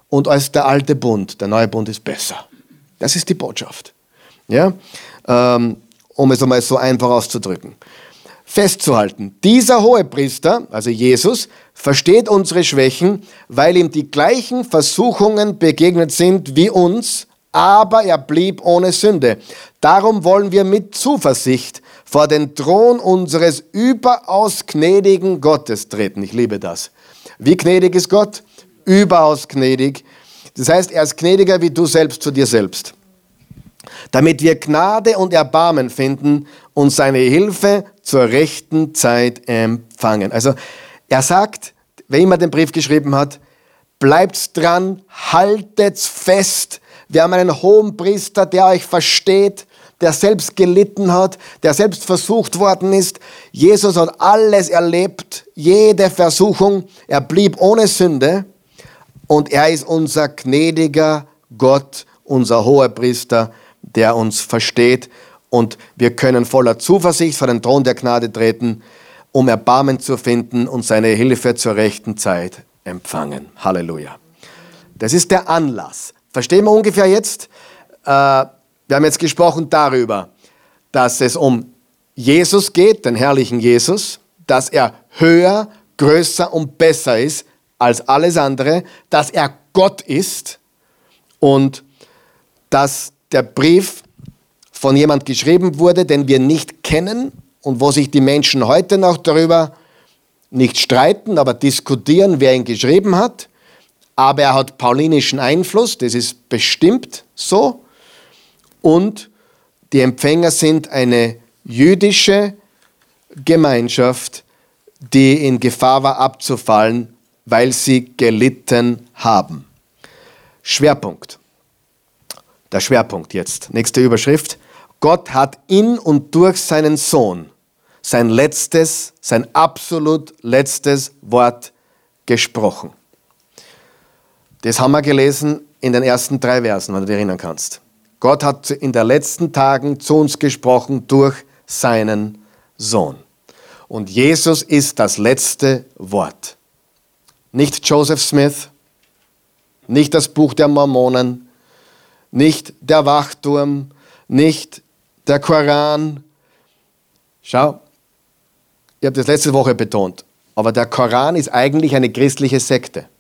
und als der alte Bund. Der neue Bund ist besser. Das ist die Botschaft. Ja? Ähm, um es einmal so einfach auszudrücken. Festzuhalten, dieser hohe Priester, also Jesus, versteht unsere Schwächen, weil ihm die gleichen Versuchungen begegnet sind wie uns, aber er blieb ohne Sünde. Darum wollen wir mit Zuversicht vor den Thron unseres überaus gnädigen Gottes treten. Ich liebe das. Wie gnädig ist Gott? Überaus gnädig. Das heißt, er ist gnädiger wie du selbst zu dir selbst. Damit wir Gnade und Erbarmen finden und seine Hilfe zur rechten Zeit empfangen. Also er sagt, wer immer den Brief geschrieben hat, bleibt dran, haltet fest. Wir haben einen hohen Priester, der euch versteht, der selbst gelitten hat, der selbst versucht worden ist. Jesus hat alles erlebt, jede Versuchung. Er blieb ohne Sünde und er ist unser gnädiger Gott, unser hoher Priester, der uns versteht Und wir können voller Zuversicht vor den Thron der Gnade treten, um Erbarmen zu finden und seine Hilfe zur rechten Zeit empfangen. Halleluja. Das ist der Anlass. Verstehen wir ungefähr jetzt? Äh, wir haben jetzt gesprochen darüber, dass es um Jesus geht, den herrlichen Jesus, dass er höher, größer und besser ist als alles andere, dass er Gott ist und dass der Brief von jemand geschrieben wurde, den wir nicht kennen und wo sich die Menschen heute noch darüber nicht streiten, aber diskutieren, wer ihn geschrieben hat. Aber er hat paulinischen Einfluss, das ist bestimmt so. Und die Empfänger sind eine jüdische Gemeinschaft, die in Gefahr war abzufallen, weil sie gelitten haben. Schwerpunkt. Der Schwerpunkt jetzt. Nächste Überschrift. Gott hat in und durch seinen Sohn sein letztes, sein absolut letztes Wort gesprochen. Das haben wir gelesen in den ersten drei Versen, wenn du dich erinnern kannst. Gott hat in den letzten Tagen zu uns gesprochen durch seinen Sohn. Und Jesus ist das letzte Wort. Nicht Joseph Smith, nicht das Buch der Mormonen, nicht der Wachturm, nicht der Koran. Schau, ich habe das letzte Woche betont, aber der Koran ist eigentlich eine christliche Sekte,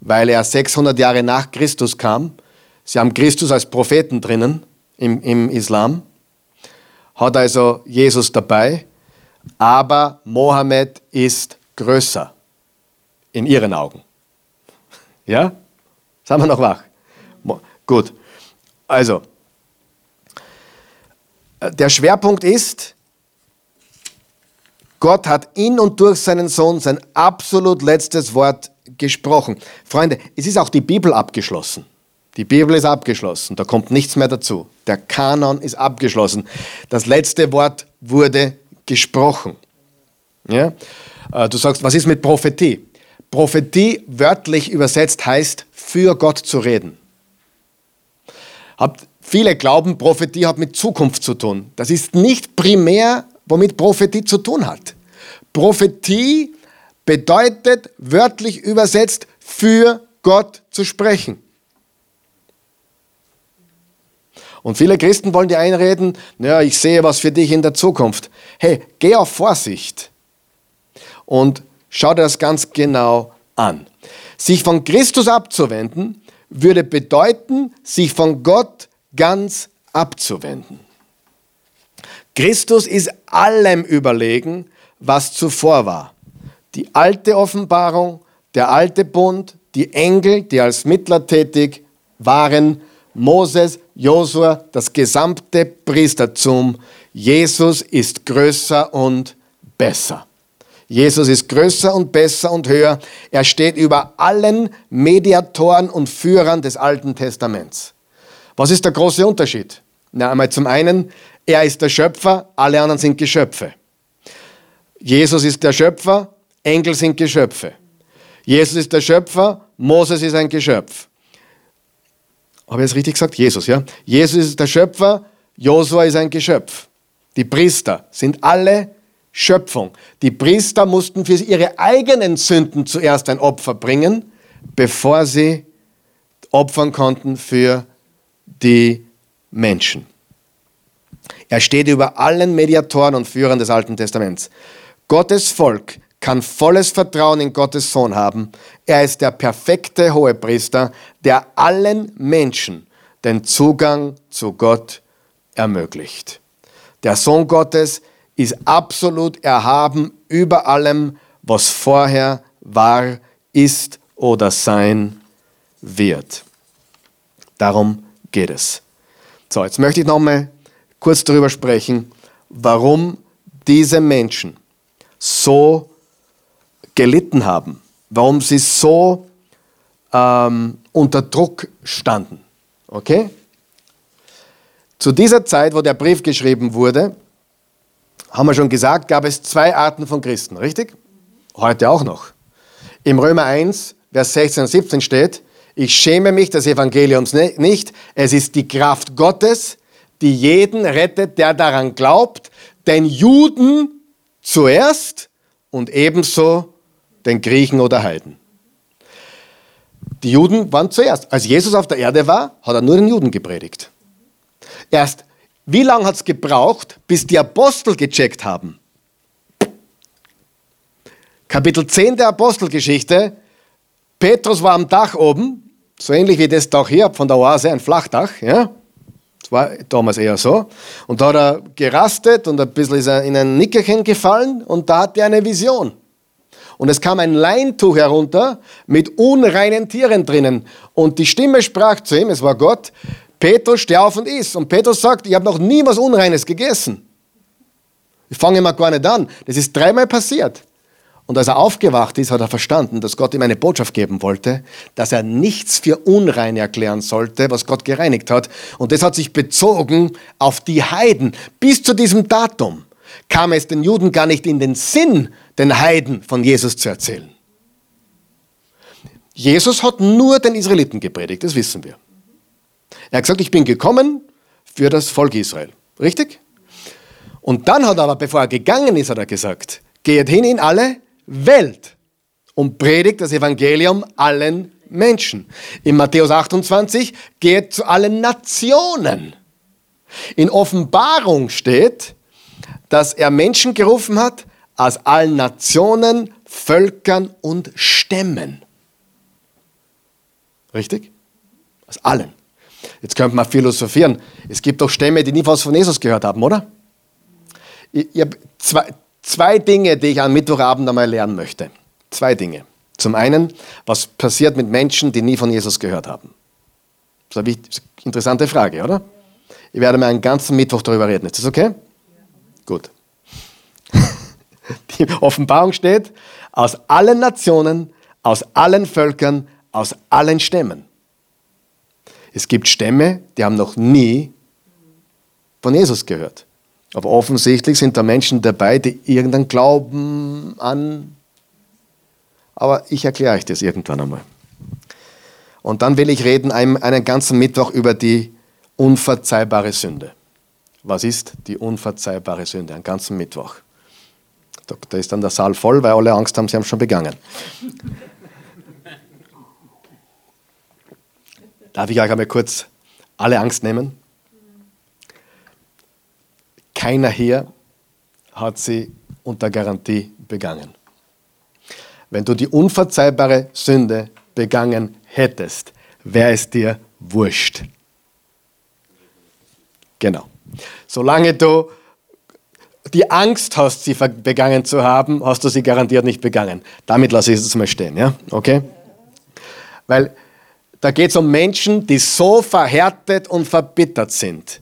weil er 600 Jahre nach Christus kam. Sie haben Christus als Propheten drinnen im, im Islam, hat also Jesus dabei, aber Mohammed ist größer in ihren Augen. Ja? Sind wir noch wach? Gut. Also, der Schwerpunkt ist, Gott hat in und durch seinen Sohn sein absolut letztes Wort gesprochen. Freunde, es ist auch die Bibel abgeschlossen. Die Bibel ist abgeschlossen, da kommt nichts mehr dazu. Der Kanon ist abgeschlossen. Das letzte Wort wurde gesprochen. Ja? Äh, du sagst, was ist mit Prophetie? Prophetie wörtlich übersetzt heißt, für Gott zu reden. Habt, viele glauben, Prophetie hat mit Zukunft zu tun. Das ist nicht primär, womit Prophetie zu tun hat. Prophetie bedeutet wörtlich übersetzt, für Gott zu sprechen. Und viele Christen wollen dir einreden, naja, ich sehe was für dich in der Zukunft. Hey, geh auf Vorsicht und schau dir das ganz genau an. Sich von Christus abzuwenden, würde bedeuten, sich von Gott ganz abzuwenden. Christus ist allem überlegen, was zuvor war. Die alte Offenbarung, der alte Bund, die Engel, die als Mittler tätig waren, Moses, Josua, das gesamte Priestertum. Jesus ist größer und besser. Jesus ist größer und besser und höher. Er steht über allen Mediatoren und Führern des Alten Testaments. Was ist der große Unterschied? Na, einmal zum einen, er ist der Schöpfer, alle anderen sind Geschöpfe. Jesus ist der Schöpfer, Engel sind Geschöpfe. Jesus ist der Schöpfer, Moses ist ein Geschöpf. Habe ich es richtig gesagt? Jesus, ja? Jesus ist der Schöpfer, Josua ist ein Geschöpf. Die Priester sind alle Schöpfung. Die Priester mussten für ihre eigenen Sünden zuerst ein Opfer bringen, bevor sie opfern konnten für die Menschen. Er steht über allen Mediatoren und Führern des Alten Testaments. Gottes Volk kann volles Vertrauen in Gottes Sohn haben. Er ist der perfekte Hohepriester, der allen Menschen den Zugang zu Gott ermöglicht. Der Sohn Gottes ist absolut erhaben über allem, was vorher war, ist oder sein wird. Darum geht es. So, jetzt möchte ich nochmal kurz darüber sprechen, warum diese Menschen so gelitten haben, warum sie so ähm, unter Druck standen. Okay? Zu dieser Zeit, wo der Brief geschrieben wurde, haben wir schon gesagt, gab es zwei Arten von Christen, richtig? Heute auch noch. Im Römer 1, Vers 16 und 17 steht, ich schäme mich des Evangeliums nicht, es ist die Kraft Gottes, die jeden rettet, der daran glaubt, den Juden zuerst und ebenso den Griechen oder Heiden. Die Juden waren zuerst. Als Jesus auf der Erde war, hat er nur den Juden gepredigt. Erst, wie lange hat es gebraucht, bis die Apostel gecheckt haben? Kapitel 10 der Apostelgeschichte. Petrus war am Dach oben, so ähnlich wie das Dach hier von der Oase, ein Flachdach. Ja? Das war damals eher so. Und da hat er gerastet und ein bisschen ist er in ein Nickerchen gefallen und da hatte er eine Vision. Und es kam ein Leintuch herunter mit unreinen Tieren drinnen. Und die Stimme sprach zu ihm, es war Gott, Petrus, steh auf und iss. Und Petrus sagt, ich habe noch nie was Unreines gegessen. Ich fange mal gar nicht an. Das ist dreimal passiert. Und als er aufgewacht ist, hat er verstanden, dass Gott ihm eine Botschaft geben wollte, dass er nichts für unrein erklären sollte, was Gott gereinigt hat. Und das hat sich bezogen auf die Heiden. Bis zu diesem Datum kam es den Juden gar nicht in den Sinn, den Heiden von Jesus zu erzählen. Jesus hat nur den Israeliten gepredigt, das wissen wir. Er hat gesagt, ich bin gekommen für das Volk Israel. Richtig? Und dann hat er aber, bevor er gegangen ist, hat er gesagt, geht hin in alle Welt und predigt das Evangelium allen Menschen. In Matthäus 28 geht zu allen Nationen. In Offenbarung steht, dass er Menschen gerufen hat aus allen Nationen, Völkern und Stämmen. Richtig? Aus allen. Jetzt könnte man philosophieren. Es gibt doch Stämme, die nie was von Jesus gehört haben, oder? Ich, habe zwei, zwei Dinge, die ich am Mittwochabend einmal lernen möchte. Zwei Dinge. Zum einen, was passiert mit Menschen, die nie von Jesus gehört haben? Das ist eine interessante Frage, oder? Ich werde mal einen ganzen Mittwoch darüber reden. Ist das okay? Gut. Die Offenbarung steht, aus allen Nationen, aus allen Völkern, aus allen Stämmen. Es gibt Stämme, die haben noch nie von Jesus gehört. Aber offensichtlich sind da Menschen dabei, die irgendeinen Glauben an. Aber ich erkläre euch das irgendwann einmal. Und dann will ich reden einen, ganzen Mittwoch über die unverzeihbare Sünde. Was ist die unverzeihbare Sünde? Einen ganzen Mittwoch. Da ist dann der Saal voll, weil alle Angst haben, sie haben schon begangen. Darf ich euch einmal kurz alle Angst nehmen? Keiner hier hat sie unter Garantie begangen. Wenn du die unverzeihbare Sünde begangen hättest, wäre es dir wurscht. Genau. Solange du die Angst hast, sie begangen zu haben, hast du sie garantiert nicht begangen. Damit lasse ich es mal stehen, ja? Okay? Weil da geht es um Menschen, die so verhärtet und verbittert sind,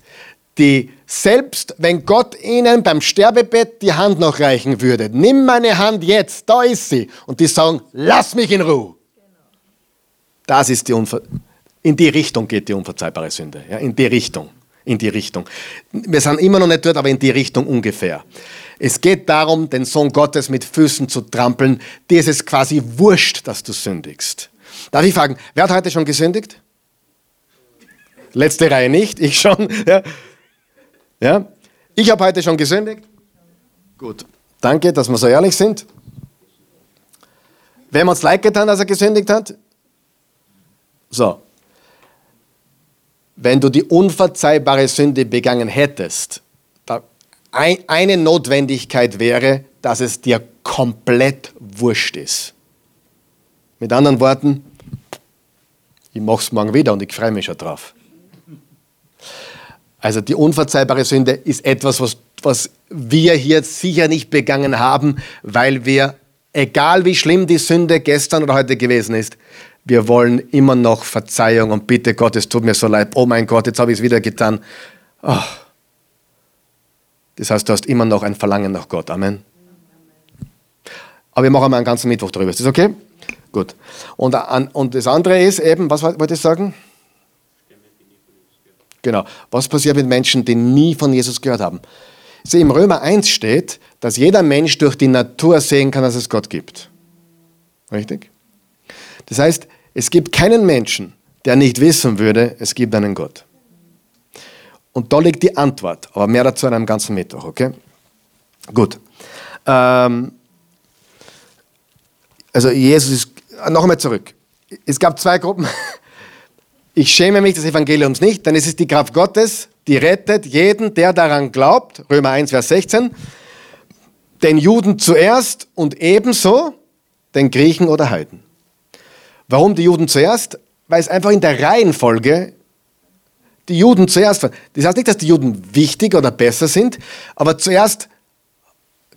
die selbst, wenn Gott ihnen beim Sterbebett die Hand noch reichen würde, nimm meine Hand jetzt, da ist sie, und die sagen, lass mich in Ruhe. Das ist die Unver in die Richtung geht die unverzeihbare Sünde, ja, in die Richtung in die Richtung. Wir sind immer noch nicht dort, aber in die Richtung ungefähr. Es geht darum, den Sohn Gottes mit Füßen zu trampeln. Dir ist es quasi wurscht, dass du sündigst. Darf ich fragen, wer hat heute schon gesündigt? Letzte Reihe nicht, ich schon. Ja, ja? ich habe heute schon gesündigt. Gut, danke, dass wir so ehrlich sind. Wem hat es leid getan, dass er gesündigt hat? So, wenn du die unverzeihbare Sünde begangen hättest, eine Notwendigkeit wäre, dass es dir komplett wurscht ist. Mit anderen Worten, ich mache es morgen wieder und ich freue mich schon drauf. Also die unverzeihbare Sünde ist etwas, was, was wir hier sicher nicht begangen haben, weil wir, egal wie schlimm die Sünde gestern oder heute gewesen ist, wir wollen immer noch Verzeihung und bitte Gott, es tut mir so leid. Oh mein Gott, jetzt habe ich es wieder getan. Oh. Das heißt, du hast immer noch ein Verlangen nach Gott. Amen. Aber wir machen mal einen ganzen Mittwoch darüber. Ist das okay? Gut. Und, und das andere ist eben, was wollte ich sagen? Genau. Was passiert mit Menschen, die nie von Jesus gehört haben? Sie, Im Römer 1 steht, dass jeder Mensch durch die Natur sehen kann, dass es Gott gibt. Richtig? Das heißt, es gibt keinen Menschen, der nicht wissen würde, es gibt einen Gott. Und da liegt die Antwort. Aber mehr dazu an einem ganzen Mittwoch, okay? Gut. Ähm, also Jesus ist, noch einmal zurück. Es gab zwei Gruppen. Ich schäme mich des Evangeliums nicht, denn es ist die Kraft Gottes, die rettet jeden, der daran glaubt. Römer 1, Vers 16. Den Juden zuerst und ebenso den Griechen oder Heiden. Warum die Juden zuerst? Weil es einfach in der Reihenfolge die Juden zuerst waren. Das heißt nicht, dass die Juden wichtiger oder besser sind, aber zuerst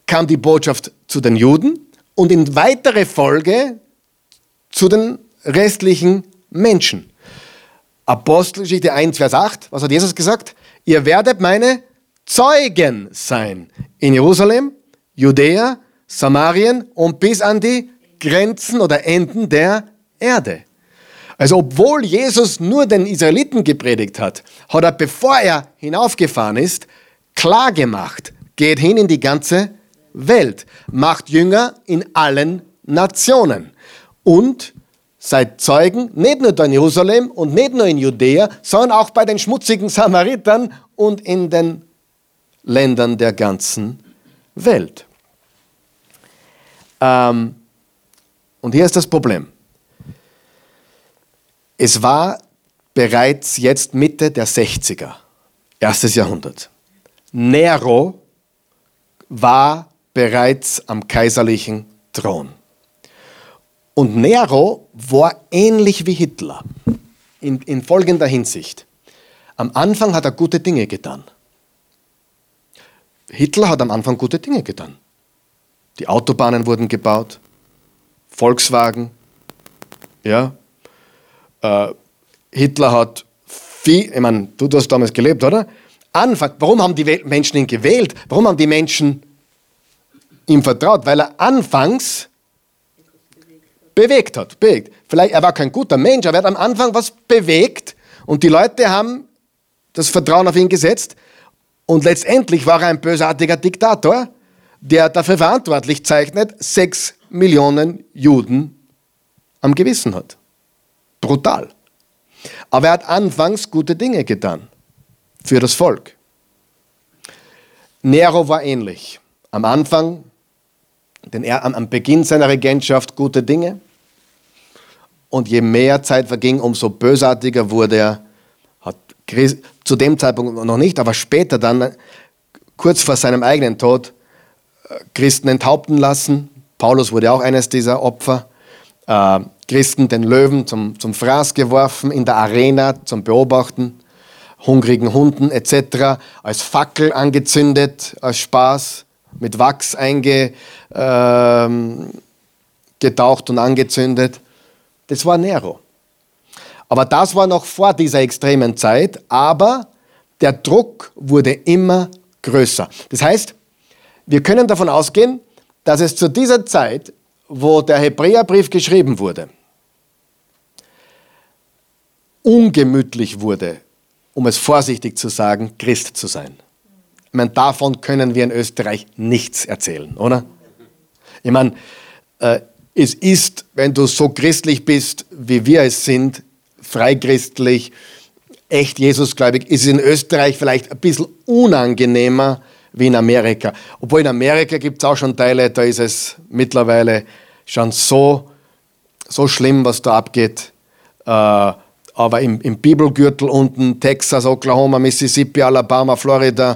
kam die Botschaft zu den Juden und in weitere Folge zu den restlichen Menschen. Apostelgeschichte 1, Vers 8, was hat Jesus gesagt? Ihr werdet meine Zeugen sein in Jerusalem, Judäa, Samarien und bis an die Grenzen oder Enden der Erde. Also obwohl Jesus nur den Israeliten gepredigt hat, hat er, bevor er hinaufgefahren ist, klar gemacht, geht hin in die ganze Welt, macht Jünger in allen Nationen und seid Zeugen, nicht nur in Jerusalem und nicht nur in Judäa, sondern auch bei den schmutzigen Samaritern und in den Ländern der ganzen Welt. Ähm, und hier ist das Problem. Es war bereits jetzt Mitte der 60er, erstes Jahrhundert. Nero war bereits am kaiserlichen Thron. Und Nero war ähnlich wie Hitler in, in folgender Hinsicht. Am Anfang hat er gute Dinge getan. Hitler hat am Anfang gute Dinge getan. Die Autobahnen wurden gebaut, Volkswagen, ja, äh, Hitler hat viel, ich meine, du, du hast damals gelebt, oder? Anfang, warum haben die Menschen ihn gewählt? Warum haben die Menschen ihm vertraut? Weil er anfangs bewegt hat. Bewegt. Vielleicht, er war kein guter Mensch, aber er hat am Anfang was bewegt und die Leute haben das Vertrauen auf ihn gesetzt und letztendlich war er ein bösartiger Diktator, der dafür verantwortlich zeichnet, sechs Millionen Juden am Gewissen hat. Brutal. Aber er hat anfangs gute Dinge getan für das Volk. Nero war ähnlich. Am Anfang, denn er am Beginn seiner Regentschaft gute Dinge. Und je mehr Zeit verging, umso bösartiger wurde er. Hat zu dem Zeitpunkt noch nicht, aber später dann, kurz vor seinem eigenen Tod, äh, Christen enthaupten lassen. Paulus wurde auch eines dieser Opfer. Christen den Löwen zum, zum Fraß geworfen, in der Arena zum Beobachten, hungrigen Hunden etc., als Fackel angezündet, als Spaß, mit Wachs eingetaucht äh, und angezündet. Das war Nero. Aber das war noch vor dieser extremen Zeit, aber der Druck wurde immer größer. Das heißt, wir können davon ausgehen, dass es zu dieser Zeit, wo der Hebräerbrief geschrieben wurde, ungemütlich wurde, um es vorsichtig zu sagen, Christ zu sein. Ich meine, davon können wir in Österreich nichts erzählen, oder? Ich meine, äh, es ist, wenn du so christlich bist, wie wir es sind, freikristlich, echt Jesusgläubig, ist es in Österreich vielleicht ein bisschen unangenehmer wie in Amerika. Obwohl in Amerika gibt es auch schon Teile, da ist es mittlerweile schon so, so schlimm, was da abgeht. Äh, aber im, im Bibelgürtel unten, Texas, Oklahoma, Mississippi, Alabama, Florida,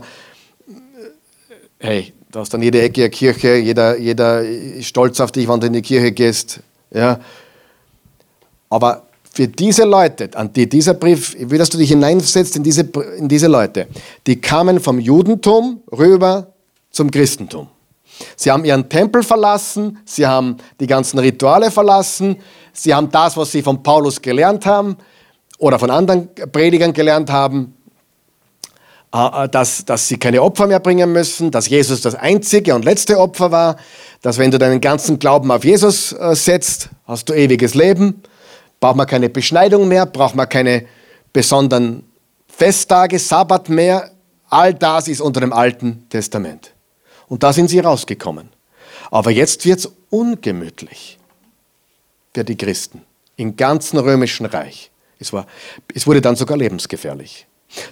hey, da hast dann jede Ecke eine Kirche, jeder, jeder ist stolz auf dich, wenn du in die Kirche gehst. Ja. Aber für diese Leute, an die dieser Brief, ich will, dass du dich hineinsetzt in diese, in diese Leute, die kamen vom Judentum rüber zum Christentum. Sie haben ihren Tempel verlassen, sie haben die ganzen Rituale verlassen, sie haben das, was sie von Paulus gelernt haben, oder von anderen Predigern gelernt haben, äh, äh, dass, dass sie keine Opfer mehr bringen müssen, dass Jesus das einzige und letzte Opfer war, dass wenn du deinen ganzen Glauben auf Jesus äh, setzt, hast du ewiges Leben, braucht man keine Beschneidung mehr, braucht man keine besonderen Festtage, Sabbat mehr, all das ist unter dem Alten Testament. Und da sind sie rausgekommen. Aber jetzt wird es ungemütlich für die Christen im ganzen römischen Reich. Es, war, es wurde dann sogar lebensgefährlich.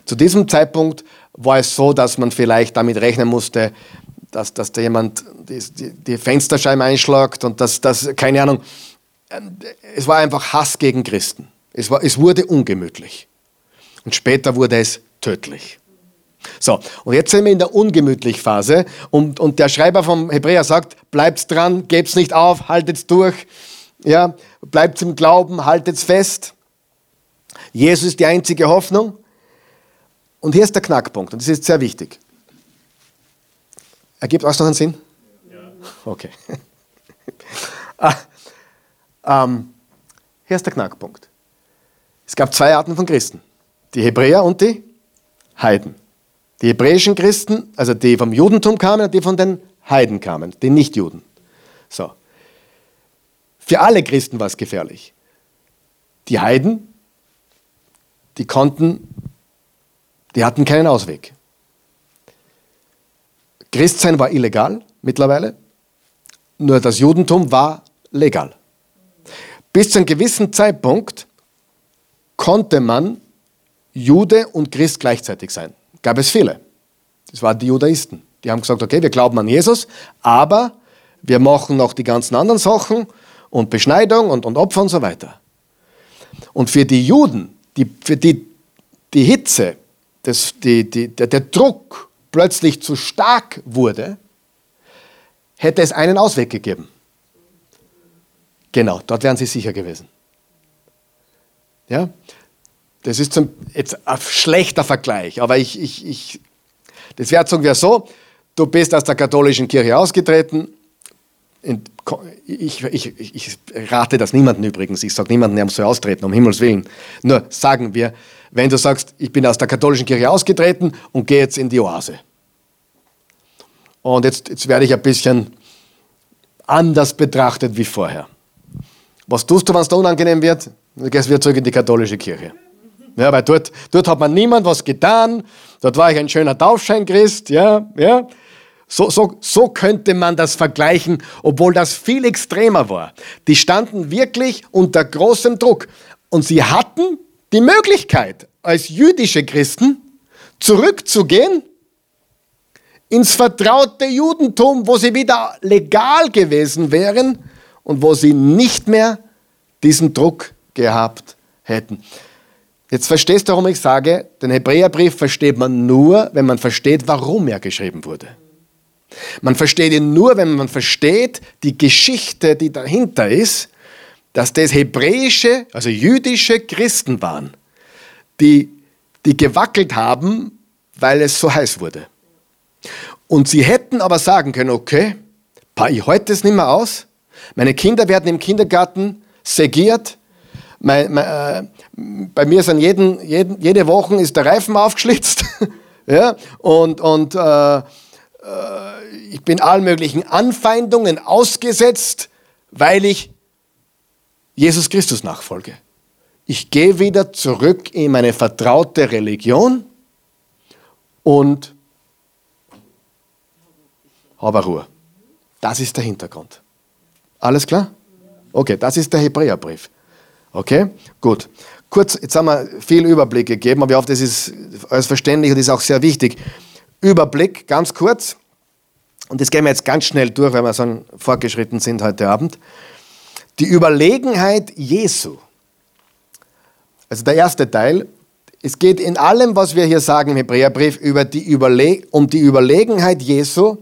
Zu diesem Zeitpunkt war es so, dass man vielleicht damit rechnen musste, dass, dass da jemand die, die, die Fensterscheibe einschlagt und dass, dass, keine Ahnung, es war einfach Hass gegen Christen. Es, war, es wurde ungemütlich. Und später wurde es tödlich. So, und jetzt sind wir in der ungemütlich Phase und, und der Schreiber vom Hebräer sagt, bleibt dran, gebt's nicht auf, haltet's durch, ja, bleibt im Glauben, haltet's fest. Jesus ist die einzige Hoffnung. Und hier ist der Knackpunkt, und das ist sehr wichtig. Ergibt euch noch einen Sinn? Ja. Okay. ah, ähm, hier ist der Knackpunkt. Es gab zwei Arten von Christen. Die Hebräer und die Heiden. Die hebräischen Christen, also die vom Judentum kamen und die von den Heiden kamen, die Nichtjuden. So. Für alle Christen war es gefährlich. Die Heiden, die konnten, die hatten keinen Ausweg. Christsein war illegal mittlerweile, nur das Judentum war legal. Bis zu einem gewissen Zeitpunkt konnte man Jude und Christ gleichzeitig sein gab es viele. Das waren die Judaisten. Die haben gesagt, okay, wir glauben an Jesus, aber wir machen noch die ganzen anderen Sachen und Beschneidung und, und Opfer und so weiter. Und für die Juden, die, für die die Hitze, das, die, die, der, der Druck plötzlich zu stark wurde, hätte es einen Ausweg gegeben. Genau, dort wären sie sicher gewesen. Ja? Das ist zum, jetzt ein schlechter Vergleich, aber ich, ich, ich, das wäre so, du bist aus der katholischen Kirche ausgetreten, ich, ich, ich, rate das niemandem übrigens, ich sage niemandem, er muss so austreten, um Himmels Willen. Nur sagen wir, wenn du sagst, ich bin aus der katholischen Kirche ausgetreten und gehe jetzt in die Oase. Und jetzt, jetzt werde ich ein bisschen anders betrachtet wie vorher. Was tust du, wenn es da unangenehm wird? Du gehst wieder zurück in die katholische Kirche. Ja, weil dort, dort hat man niemand was getan. Dort war ich ein schöner Taufscheinchrist. Ja, ja. So, so, so könnte man das vergleichen, obwohl das viel extremer war. Die standen wirklich unter großem Druck. Und sie hatten die Möglichkeit, als jüdische Christen zurückzugehen ins vertraute Judentum, wo sie wieder legal gewesen wären und wo sie nicht mehr diesen Druck gehabt hätten. Jetzt verstehst du, warum ich sage, den Hebräerbrief versteht man nur, wenn man versteht, warum er geschrieben wurde. Man versteht ihn nur, wenn man versteht die Geschichte, die dahinter ist, dass das hebräische, also jüdische Christen waren, die, die gewackelt haben, weil es so heiß wurde. Und sie hätten aber sagen können, okay, ich halte es nicht mehr aus, meine Kinder werden im Kindergarten segiert, mein, mein, äh, bei mir sind jeden, jeden, jede Woche ist der Reifen aufgeschlitzt. ja, und und äh, äh, ich bin allen möglichen Anfeindungen ausgesetzt, weil ich Jesus Christus nachfolge. Ich gehe wieder zurück in meine vertraute Religion und habe Ruhe. Das ist der Hintergrund. Alles klar? Okay, das ist der Hebräerbrief. Okay, gut. Kurz, jetzt haben wir viel Überblick gegeben, aber ich hoffe, das ist alles verständlich und ist auch sehr wichtig. Überblick, ganz kurz. Und das gehen wir jetzt ganz schnell durch, weil wir so fortgeschritten sind heute Abend. Die Überlegenheit Jesu. Also der erste Teil. Es geht in allem, was wir hier sagen im Hebräerbrief, über die um die Überlegenheit Jesu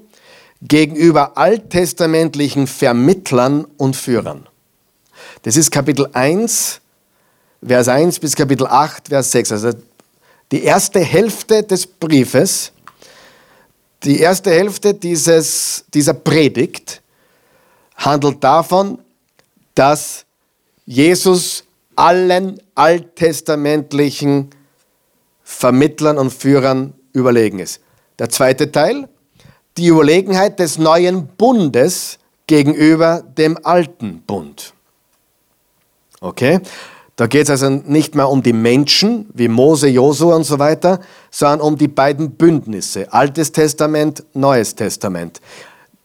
gegenüber alttestamentlichen Vermittlern und Führern. Das ist Kapitel 1, Vers 1 bis Kapitel 8, Vers 6. Also die erste Hälfte des Briefes, die erste Hälfte dieses, dieser Predigt handelt davon, dass Jesus allen alttestamentlichen Vermittlern und Führern überlegen ist. Der zweite Teil, die Überlegenheit des neuen Bundes gegenüber dem alten Bund. Okay? Da geht es also nicht mehr um die Menschen, wie Mose, Josua und so weiter, sondern um die beiden Bündnisse, Altes Testament, Neues Testament.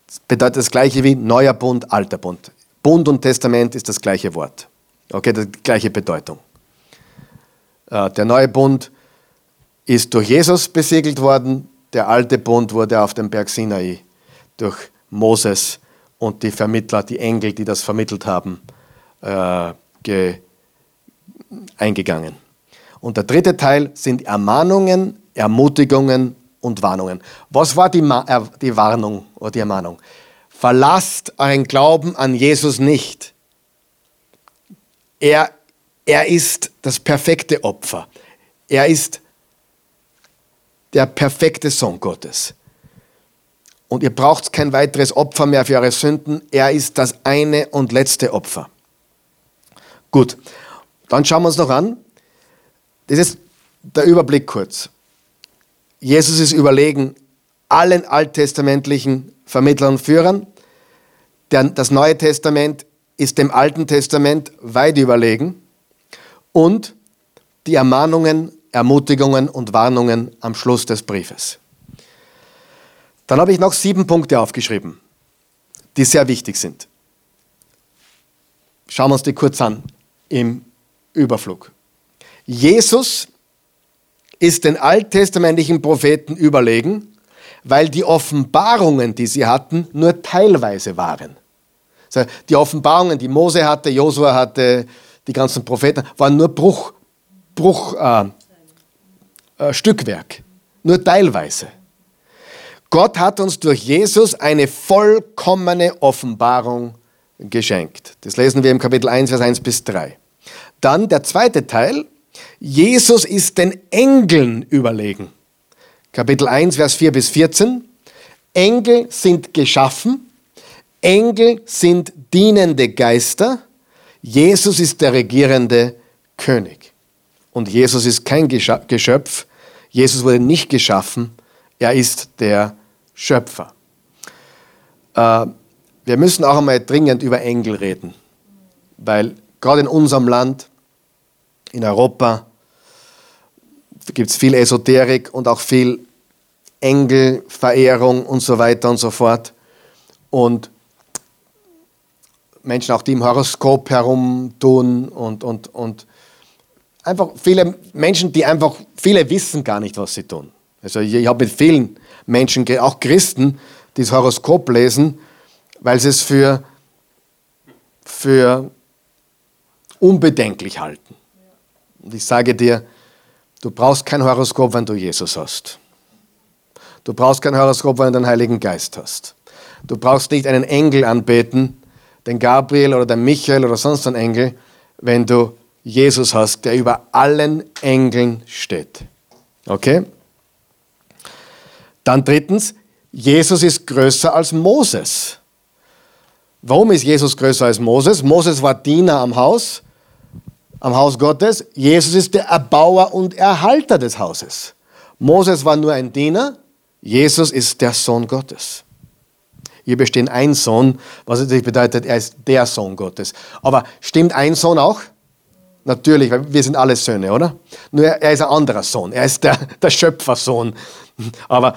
Das bedeutet das gleiche wie Neuer Bund, Alter Bund. Bund und Testament ist das gleiche Wort. Okay, die gleiche Bedeutung. Äh, der neue Bund ist durch Jesus besiegelt worden. Der alte Bund wurde auf dem Berg Sinai durch Moses und die Vermittler, die Engel, die das vermittelt haben, äh, eingegangen. Und der dritte Teil sind Ermahnungen, Ermutigungen und Warnungen. Was war die, äh, die Warnung oder die Ermahnung? Verlasst euren Glauben an Jesus nicht. Er, er ist das perfekte Opfer. Er ist der perfekte Sohn Gottes. Und ihr braucht kein weiteres Opfer mehr für eure Sünden. Er ist das eine und letzte Opfer. Gut, dann schauen wir uns noch an. Das ist der Überblick kurz. Jesus ist überlegen allen alttestamentlichen Vermittlern und Führern. das Neue Testament ist dem Alten Testament weit überlegen. Und die Ermahnungen, Ermutigungen und Warnungen am Schluss des Briefes. Dann habe ich noch sieben Punkte aufgeschrieben, die sehr wichtig sind. Schauen wir uns die kurz an im Überflug. Jesus ist den alttestamentlichen Propheten überlegen, weil die Offenbarungen, die sie hatten, nur teilweise waren. Die Offenbarungen, die Mose hatte, Josua hatte, die ganzen Propheten, waren nur Bruch, Bruch äh, äh, Stückwerk, nur teilweise. Gott hat uns durch Jesus eine vollkommene Offenbarung geschenkt. Das lesen wir im Kapitel 1, Vers 1 bis 3. Dann der zweite Teil, Jesus ist den Engeln überlegen. Kapitel 1, Vers 4 bis 14. Engel sind geschaffen, Engel sind dienende Geister, Jesus ist der regierende König. Und Jesus ist kein Geschöpf, Jesus wurde nicht geschaffen, er ist der Schöpfer. Äh, wir müssen auch einmal dringend über Engel reden, weil gerade in unserem Land, in Europa, gibt es viel Esoterik und auch viel Engelverehrung und so weiter und so fort. Und Menschen auch, die im Horoskop herumtun und, und, und einfach viele Menschen, die einfach, viele wissen gar nicht, was sie tun. Also ich, ich habe mit vielen Menschen, auch Christen, die das Horoskop lesen, weil sie es für, für unbedenklich halten. Und ich sage dir, du brauchst kein Horoskop, wenn du Jesus hast. Du brauchst kein Horoskop, wenn du den Heiligen Geist hast. Du brauchst nicht einen Engel anbeten, den Gabriel oder den Michael oder sonst einen Engel, wenn du Jesus hast, der über allen Engeln steht. Okay? Dann drittens, Jesus ist größer als Moses. Warum ist Jesus größer als Moses? Moses war Diener am Haus am Haus Gottes. Jesus ist der Erbauer und Erhalter des Hauses. Moses war nur ein Diener, Jesus ist der Sohn Gottes. Hier besteht ein Sohn, was natürlich bedeutet, er ist der Sohn Gottes. Aber stimmt ein Sohn auch? Natürlich, weil wir sind alle Söhne, oder? Nur er ist ein anderer Sohn. Er ist der, der Schöpfersohn. Aber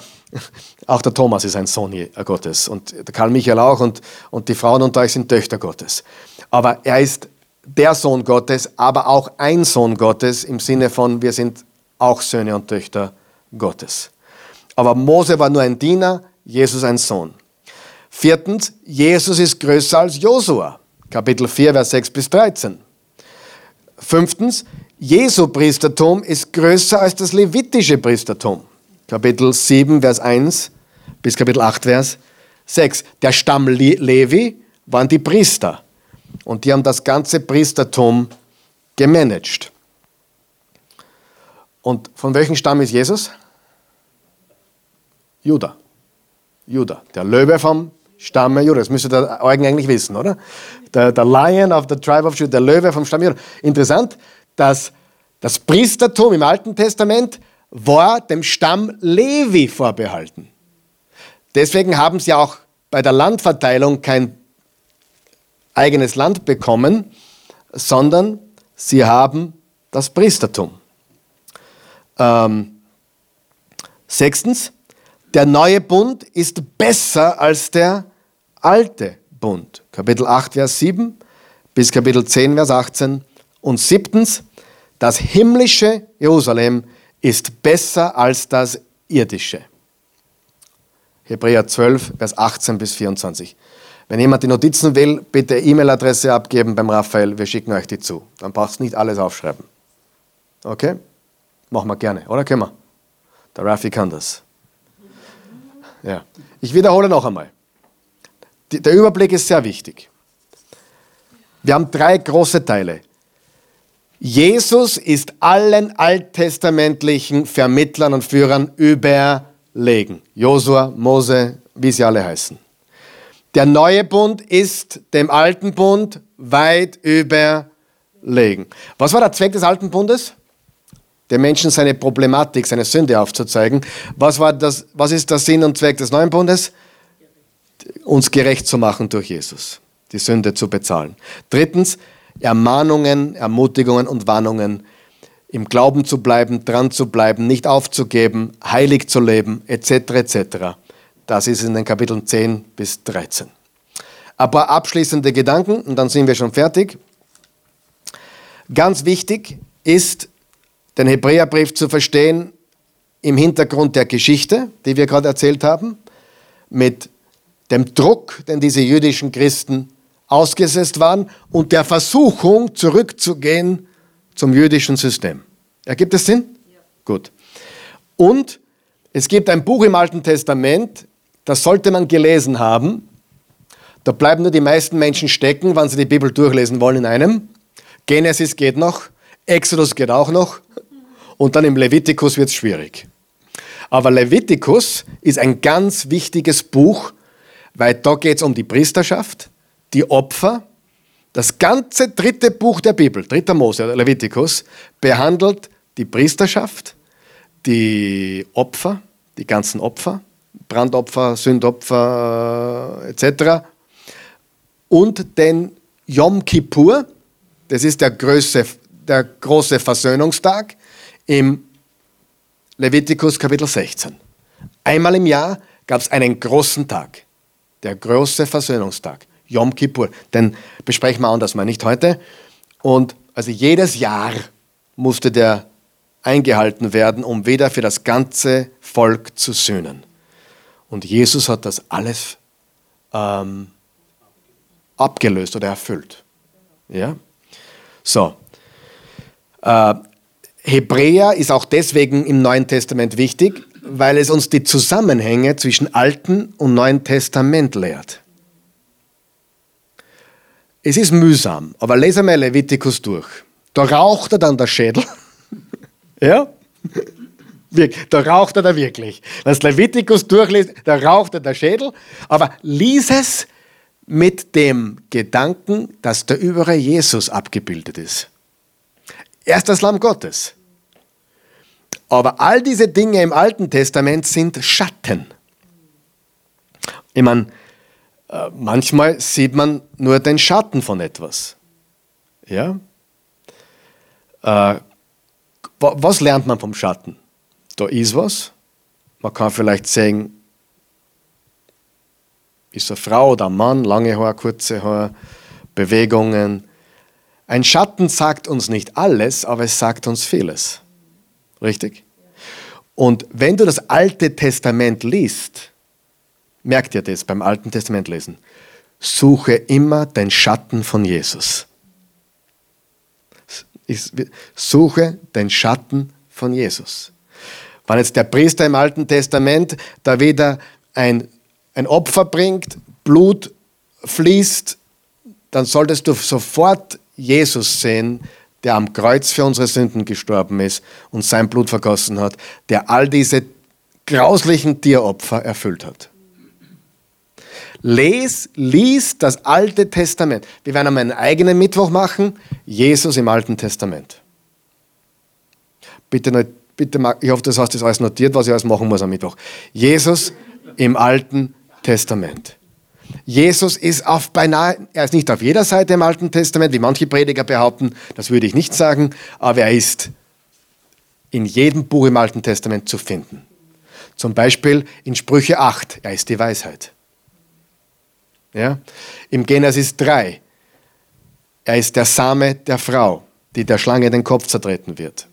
auch der Thomas ist ein Sohn Gottes und der Karl Michael auch und, und die Frauen unter euch sind Töchter Gottes. Aber er ist der Sohn Gottes, aber auch ein Sohn Gottes im Sinne von, wir sind auch Söhne und Töchter Gottes. Aber Mose war nur ein Diener, Jesus ein Sohn. Viertens, Jesus ist größer als Josua. Kapitel 4, Vers 6 bis 13. Fünftens, Jesu Priestertum ist größer als das levitische Priestertum. Kapitel 7, Vers 1 bis Kapitel 8, Vers 6. Der Stamm Levi waren die Priester. Und die haben das ganze Priestertum gemanagt. Und von welchem Stamm ist Jesus? Judah. Judah, der Löwe vom Stamm Judah. Das müsste der Eugen eigentlich wissen, oder? Der, der Lion of the Tribe of Judah, der Löwe vom Stamm Judah. Interessant, dass das Priestertum im Alten Testament war dem Stamm Levi vorbehalten. Deswegen haben sie auch bei der Landverteilung kein eigenes Land bekommen, sondern sie haben das Priestertum. Ähm, sechstens, der neue Bund ist besser als der alte Bund. Kapitel 8, Vers 7 bis Kapitel 10, Vers 18. Und siebtens, das himmlische Jerusalem ist besser als das irdische. Hebräer 12, Vers 18 bis 24. Wenn jemand die Notizen will, bitte E-Mail-Adresse abgeben beim Raphael, wir schicken euch die zu. Dann brauchst du nicht alles aufschreiben. Okay? Machen wir gerne, oder können wir? Der Raffi kann das. Ja. Ich wiederhole noch einmal. Der Überblick ist sehr wichtig. Wir haben drei große Teile. Jesus ist allen alttestamentlichen Vermittlern und Führern überlegen. Josua, Mose, wie sie alle heißen. Der neue Bund ist dem alten Bund weit überlegen. Was war der Zweck des alten Bundes? Den Menschen seine Problematik, seine Sünde aufzuzeigen. Was, war das, was ist der Sinn und Zweck des neuen Bundes? Uns gerecht zu machen durch Jesus, die Sünde zu bezahlen. Drittens, Ermahnungen, Ermutigungen und Warnungen, im Glauben zu bleiben, dran zu bleiben, nicht aufzugeben, heilig zu leben, etc. etc. Das ist in den Kapiteln 10 bis 13. Ein paar abschließende Gedanken und dann sind wir schon fertig. Ganz wichtig ist, den Hebräerbrief zu verstehen im Hintergrund der Geschichte, die wir gerade erzählt haben, mit dem Druck, den diese jüdischen Christen ausgesetzt waren und der Versuchung, zurückzugehen zum jüdischen System. Ergibt es Sinn? Ja. Gut. Und es gibt ein Buch im Alten Testament, das sollte man gelesen haben. Da bleiben nur die meisten Menschen stecken, wenn sie die Bibel durchlesen wollen in einem. Genesis geht noch, Exodus geht auch noch und dann im Levitikus wird es schwierig. Aber Levitikus ist ein ganz wichtiges Buch, weil da geht es um die Priesterschaft, die Opfer. Das ganze dritte Buch der Bibel, dritter Mose, Levitikus, behandelt die Priesterschaft, die Opfer, die ganzen Opfer, Brandopfer, Sündopfer etc. Und den Yom Kippur, das ist der, Größe, der große Versöhnungstag im Levitikus Kapitel 16. Einmal im Jahr gab es einen großen Tag, der große Versöhnungstag. Yom Kippur. Den besprechen wir anders mal, nicht heute. Und also jedes Jahr musste der eingehalten werden, um wieder für das ganze Volk zu sühnen. Und Jesus hat das alles ähm, abgelöst oder erfüllt. Ja? So. Äh, Hebräer ist auch deswegen im Neuen Testament wichtig, weil es uns die Zusammenhänge zwischen Alten und Neuen Testament lehrt. Es ist mühsam, aber lese mal Levitikus durch. Da raucht er dann der Schädel. ja? Da raucht er da wirklich. Wenn du Levitikus durchliest, da raucht er der Schädel. Aber lies es mit dem Gedanken, dass der übere Jesus abgebildet ist. Er ist das Lamm Gottes. Aber all diese Dinge im Alten Testament sind Schatten. Ich meine, äh, manchmal sieht man nur den Schatten von etwas. Ja? Äh, was lernt man vom Schatten? Da ist was. Man kann vielleicht sehen, ist eine Frau oder ein Mann, lange Haar, kurze Haar, Bewegungen. Ein Schatten sagt uns nicht alles, aber es sagt uns vieles. Richtig? Und wenn du das Alte Testament liest, merkt ihr das beim Alten Testament lesen, suche immer den Schatten von Jesus. suche den Schatten von Jesus. Wenn jetzt der Priester im Alten Testament da wieder ein, ein Opfer bringt, Blut fließt, dann solltest du sofort Jesus sehen, der am Kreuz für unsere Sünden gestorben ist und sein Blut vergossen hat, der all diese grauslichen Tieropfer erfüllt hat. Les, lies das Alte Testament. Wir werden einmal einen eigenen Mittwoch machen. Jesus im Alten Testament. Bitte, bitte, ich hoffe, das hast du alles notiert, was ich alles machen muss am Mittwoch. Jesus im Alten Testament. Jesus ist auf beinahe, er ist nicht auf jeder Seite im Alten Testament, wie manche Prediger behaupten, das würde ich nicht sagen, aber er ist in jedem Buch im Alten Testament zu finden. Zum Beispiel in Sprüche 8, er ist die Weisheit. Ja? Im Genesis 3, er ist der Same der Frau, die der Schlange den Kopf zertreten wird.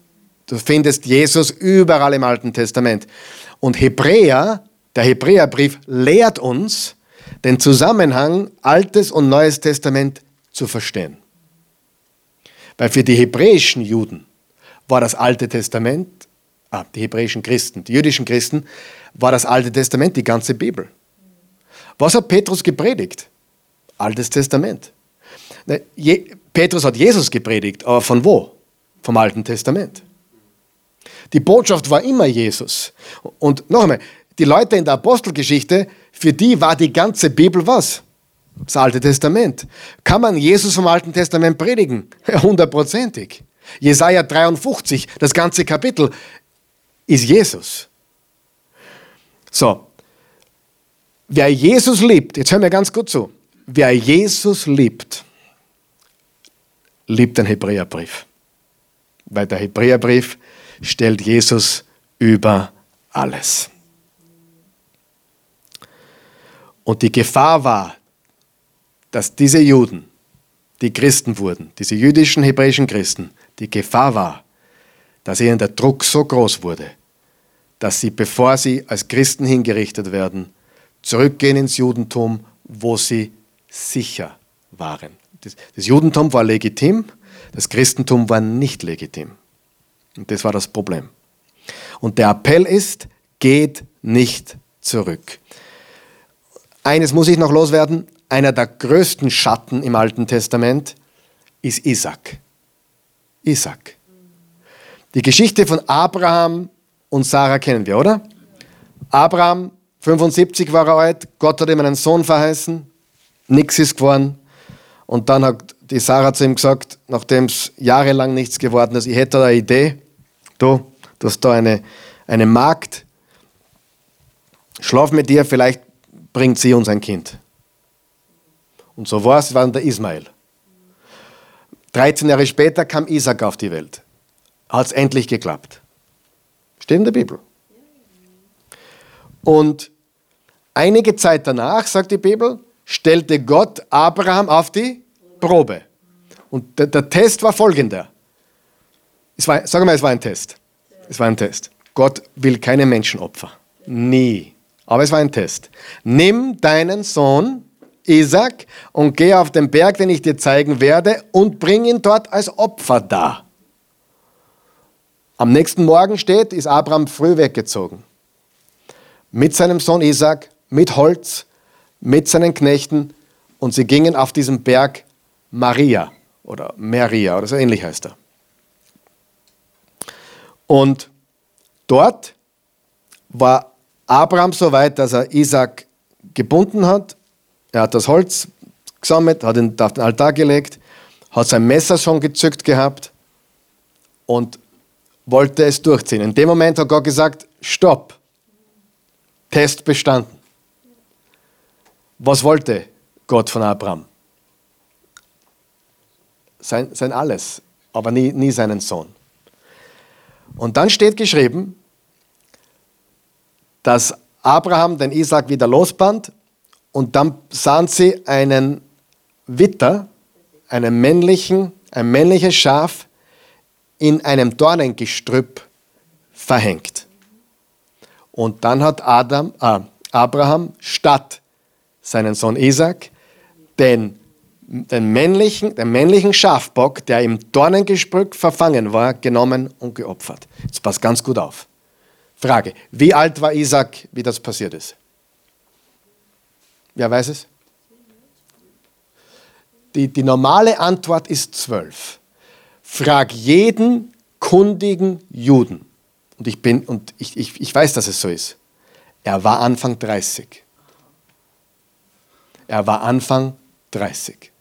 Du findest Jesus überall im Alten Testament. Und Hebräer, der Hebräerbrief lehrt uns, den Zusammenhang Altes und Neues Testament zu verstehen. Weil für die hebräischen Juden war das Alte Testament, ah, die hebräischen Christen, die jüdischen Christen, war das Alte Testament die ganze Bibel. Was hat Petrus gepredigt? Altes Testament. Ne, Petrus hat Jesus gepredigt, aber von wo? Vom Alten Testament. Die Botschaft war immer Jesus. Und noch einmal, die Leute in der Apostelgeschichte, für die war die ganze Bibel was? Das Alte Testament. Kann man Jesus vom Alten Testament predigen? Hundertprozentig. Jesaja 53, das ganze Kapitel, ist Jesus. So. Wer Jesus liebt, jetzt hören wir ganz gut zu. Wer Jesus liebt, liebt den Hebräerbrief. Weil der Hebräerbrief stellt Jesus über alles. Und die Gefahr war, dass diese Juden, die Christen wurden, diese jüdischen, hebräischen Christen, die Gefahr war, dass ihnen der Druck so groß wurde, dass sie, bevor sie als Christen hingerichtet werden, zurückgehen ins Judentum, wo sie sicher waren. Das, Judentum war legitim, das Christentum war nicht legitim. Und das war das Problem. Und der Appell ist, geht nicht zurück. Eines muss ich noch loswerden, einer der größten Schatten im Alten Testament ist Isaac. Isaac. Die Geschichte von Abraham und Sarah kennen wir, oder? Abraham, 75 war er alt, Gott hat ihm einen Sohn verheißen, nichts ist geworden. Und dann hat die Sarah zu ihm gesagt, nachdem es jahrelang nichts geworden ist, ich hätte da eine Idee, du, du hast da eine, eine Magd, schlaf mit dir, vielleicht bringt sie uns ein Kind. Und so war es, war der Ismael. 13 Jahre später kam Isaac auf die Welt. Hat es endlich geklappt. Steht in der Bibel. Und einige Zeit danach, sagt die Bibel, stellte Gott Abraham auf die Probe. Und der, der Test war folgender. Es war, sag mal, es war ein Test. Es war ein Test. Gott will keine Menschenopfer. Nie. Aber es war ein Test. Nimm deinen Sohn, Isaac, und geh auf den Berg, den ich dir zeigen werde, und bring ihn dort als Opfer dar. Am nächsten Morgen steht, ist Abraham früh weggezogen. Mit seinem Sohn Isaac, mit Holz, mit seinen Knechten, und sie gingen auf diesen Berg Maria oder Maria oder so ähnlich heißt er. Und dort war Abraham so weit, dass er Isaac gebunden hat er hat das Holz gesammelt, hat ihn auf den Altar gelegt, hat sein Messer schon gezückt gehabt und wollte es durchziehen. In dem Moment hat Gott gesagt, stopp, Test bestanden. Was wollte Gott von Abraham? Sein, sein Alles, aber nie, nie seinen Sohn. Und dann steht geschrieben, dass Abraham den Isaac wieder losband und dann sahen sie einen Witter, einen männlichen, ein männliches Schaf in einem Dornengestrüpp verhängt. Und dann hat Adam, äh, Abraham statt seinen Sohn Isaac den, den, männlichen, den männlichen Schafbock, der im Dornengestrüpp verfangen war, genommen und geopfert. Jetzt passt ganz gut auf. Frage, wie alt war Isaac, wie das passiert ist? Wer weiß es? Die, die normale Antwort ist zwölf. Frag jeden kundigen Juden. Und ich bin, und ich, ich, ich weiß, dass es so ist. Er war Anfang 30. Er war Anfang 30.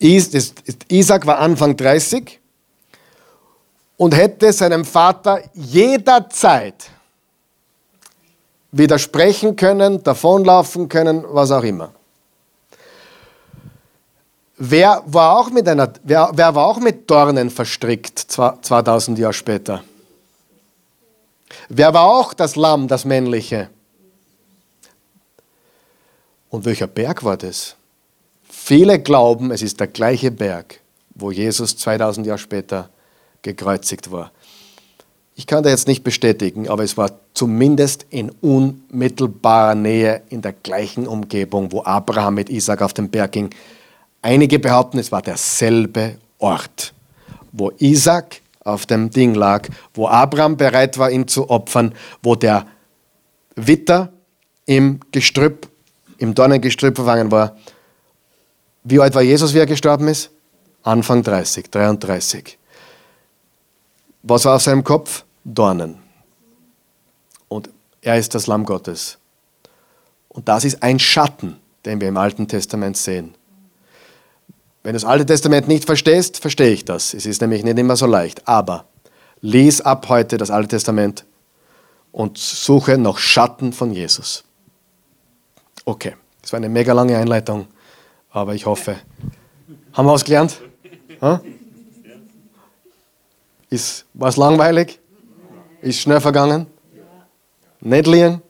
Isaac war Anfang 30 und hätte seinem Vater jederzeit widersprechen können, davonlaufen können, was auch immer. Wer war auch mit, einer, wer, wer war auch mit Dornen verstrickt 2000 Jahre später? Wer war auch das Lamm, das männliche? Und welcher Berg war das? Viele glauben, es ist der gleiche Berg, wo Jesus 2000 Jahre später gekreuzigt war. Ich kann das jetzt nicht bestätigen, aber es war zumindest in unmittelbarer Nähe in der gleichen Umgebung, wo Abraham mit Isaac auf den Berg ging. Einige behaupten, es war derselbe Ort, wo Isaac auf dem Ding lag, wo Abraham bereit war, ihn zu opfern, wo der Witter im Gestrüpp, im Dornengestrüpp verfangen war. Wie alt war Jesus, wie er gestorben ist? Anfang 30, 33. Was war auf seinem Kopf? Dornen. Und er ist das Lamm Gottes. Und das ist ein Schatten, den wir im Alten Testament sehen. Wenn du das Alte Testament nicht verstehst, verstehe ich das. Es ist nämlich nicht immer so leicht. Aber lies ab heute das Alte Testament und suche noch Schatten von Jesus. Okay, das war eine mega lange Einleitung, aber ich hoffe. Haben wir was gelernt? Ha? Ist was langweilig? Ist schnell vergangen? Nicht liegen?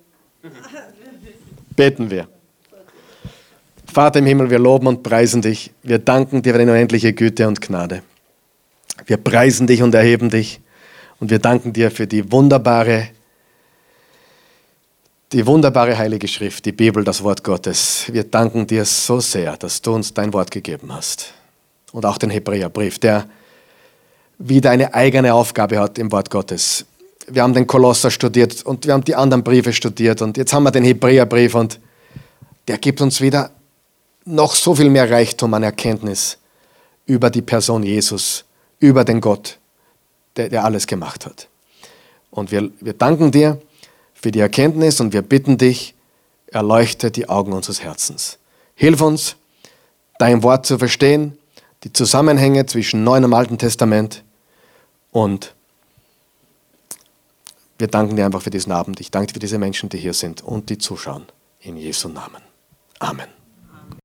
Beten wir. Vater im Himmel, wir loben und preisen dich. Wir danken dir für deine unendliche Güte und Gnade. Wir preisen dich und erheben dich. Und wir danken dir für die wunderbare, die wunderbare Heilige Schrift, die Bibel, das Wort Gottes. Wir danken dir so sehr, dass du uns dein Wort gegeben hast. Und auch den Hebräerbrief, der wieder eine eigene Aufgabe hat im Wort Gottes wir haben den Kolosser studiert und wir haben die anderen Briefe studiert und jetzt haben wir den Hebräerbrief und der gibt uns wieder noch so viel mehr Reichtum an Erkenntnis über die Person Jesus, über den Gott, der, der alles gemacht hat. Und wir, wir danken dir für die Erkenntnis und wir bitten dich, erleuchte die Augen unseres Herzens. Hilf uns, dein Wort zu verstehen, die Zusammenhänge zwischen Neuen und Alten Testament und wir danken dir einfach für diesen Abend. Ich danke dir für diese Menschen, die hier sind und die zuschauen. In Jesu Namen. Amen.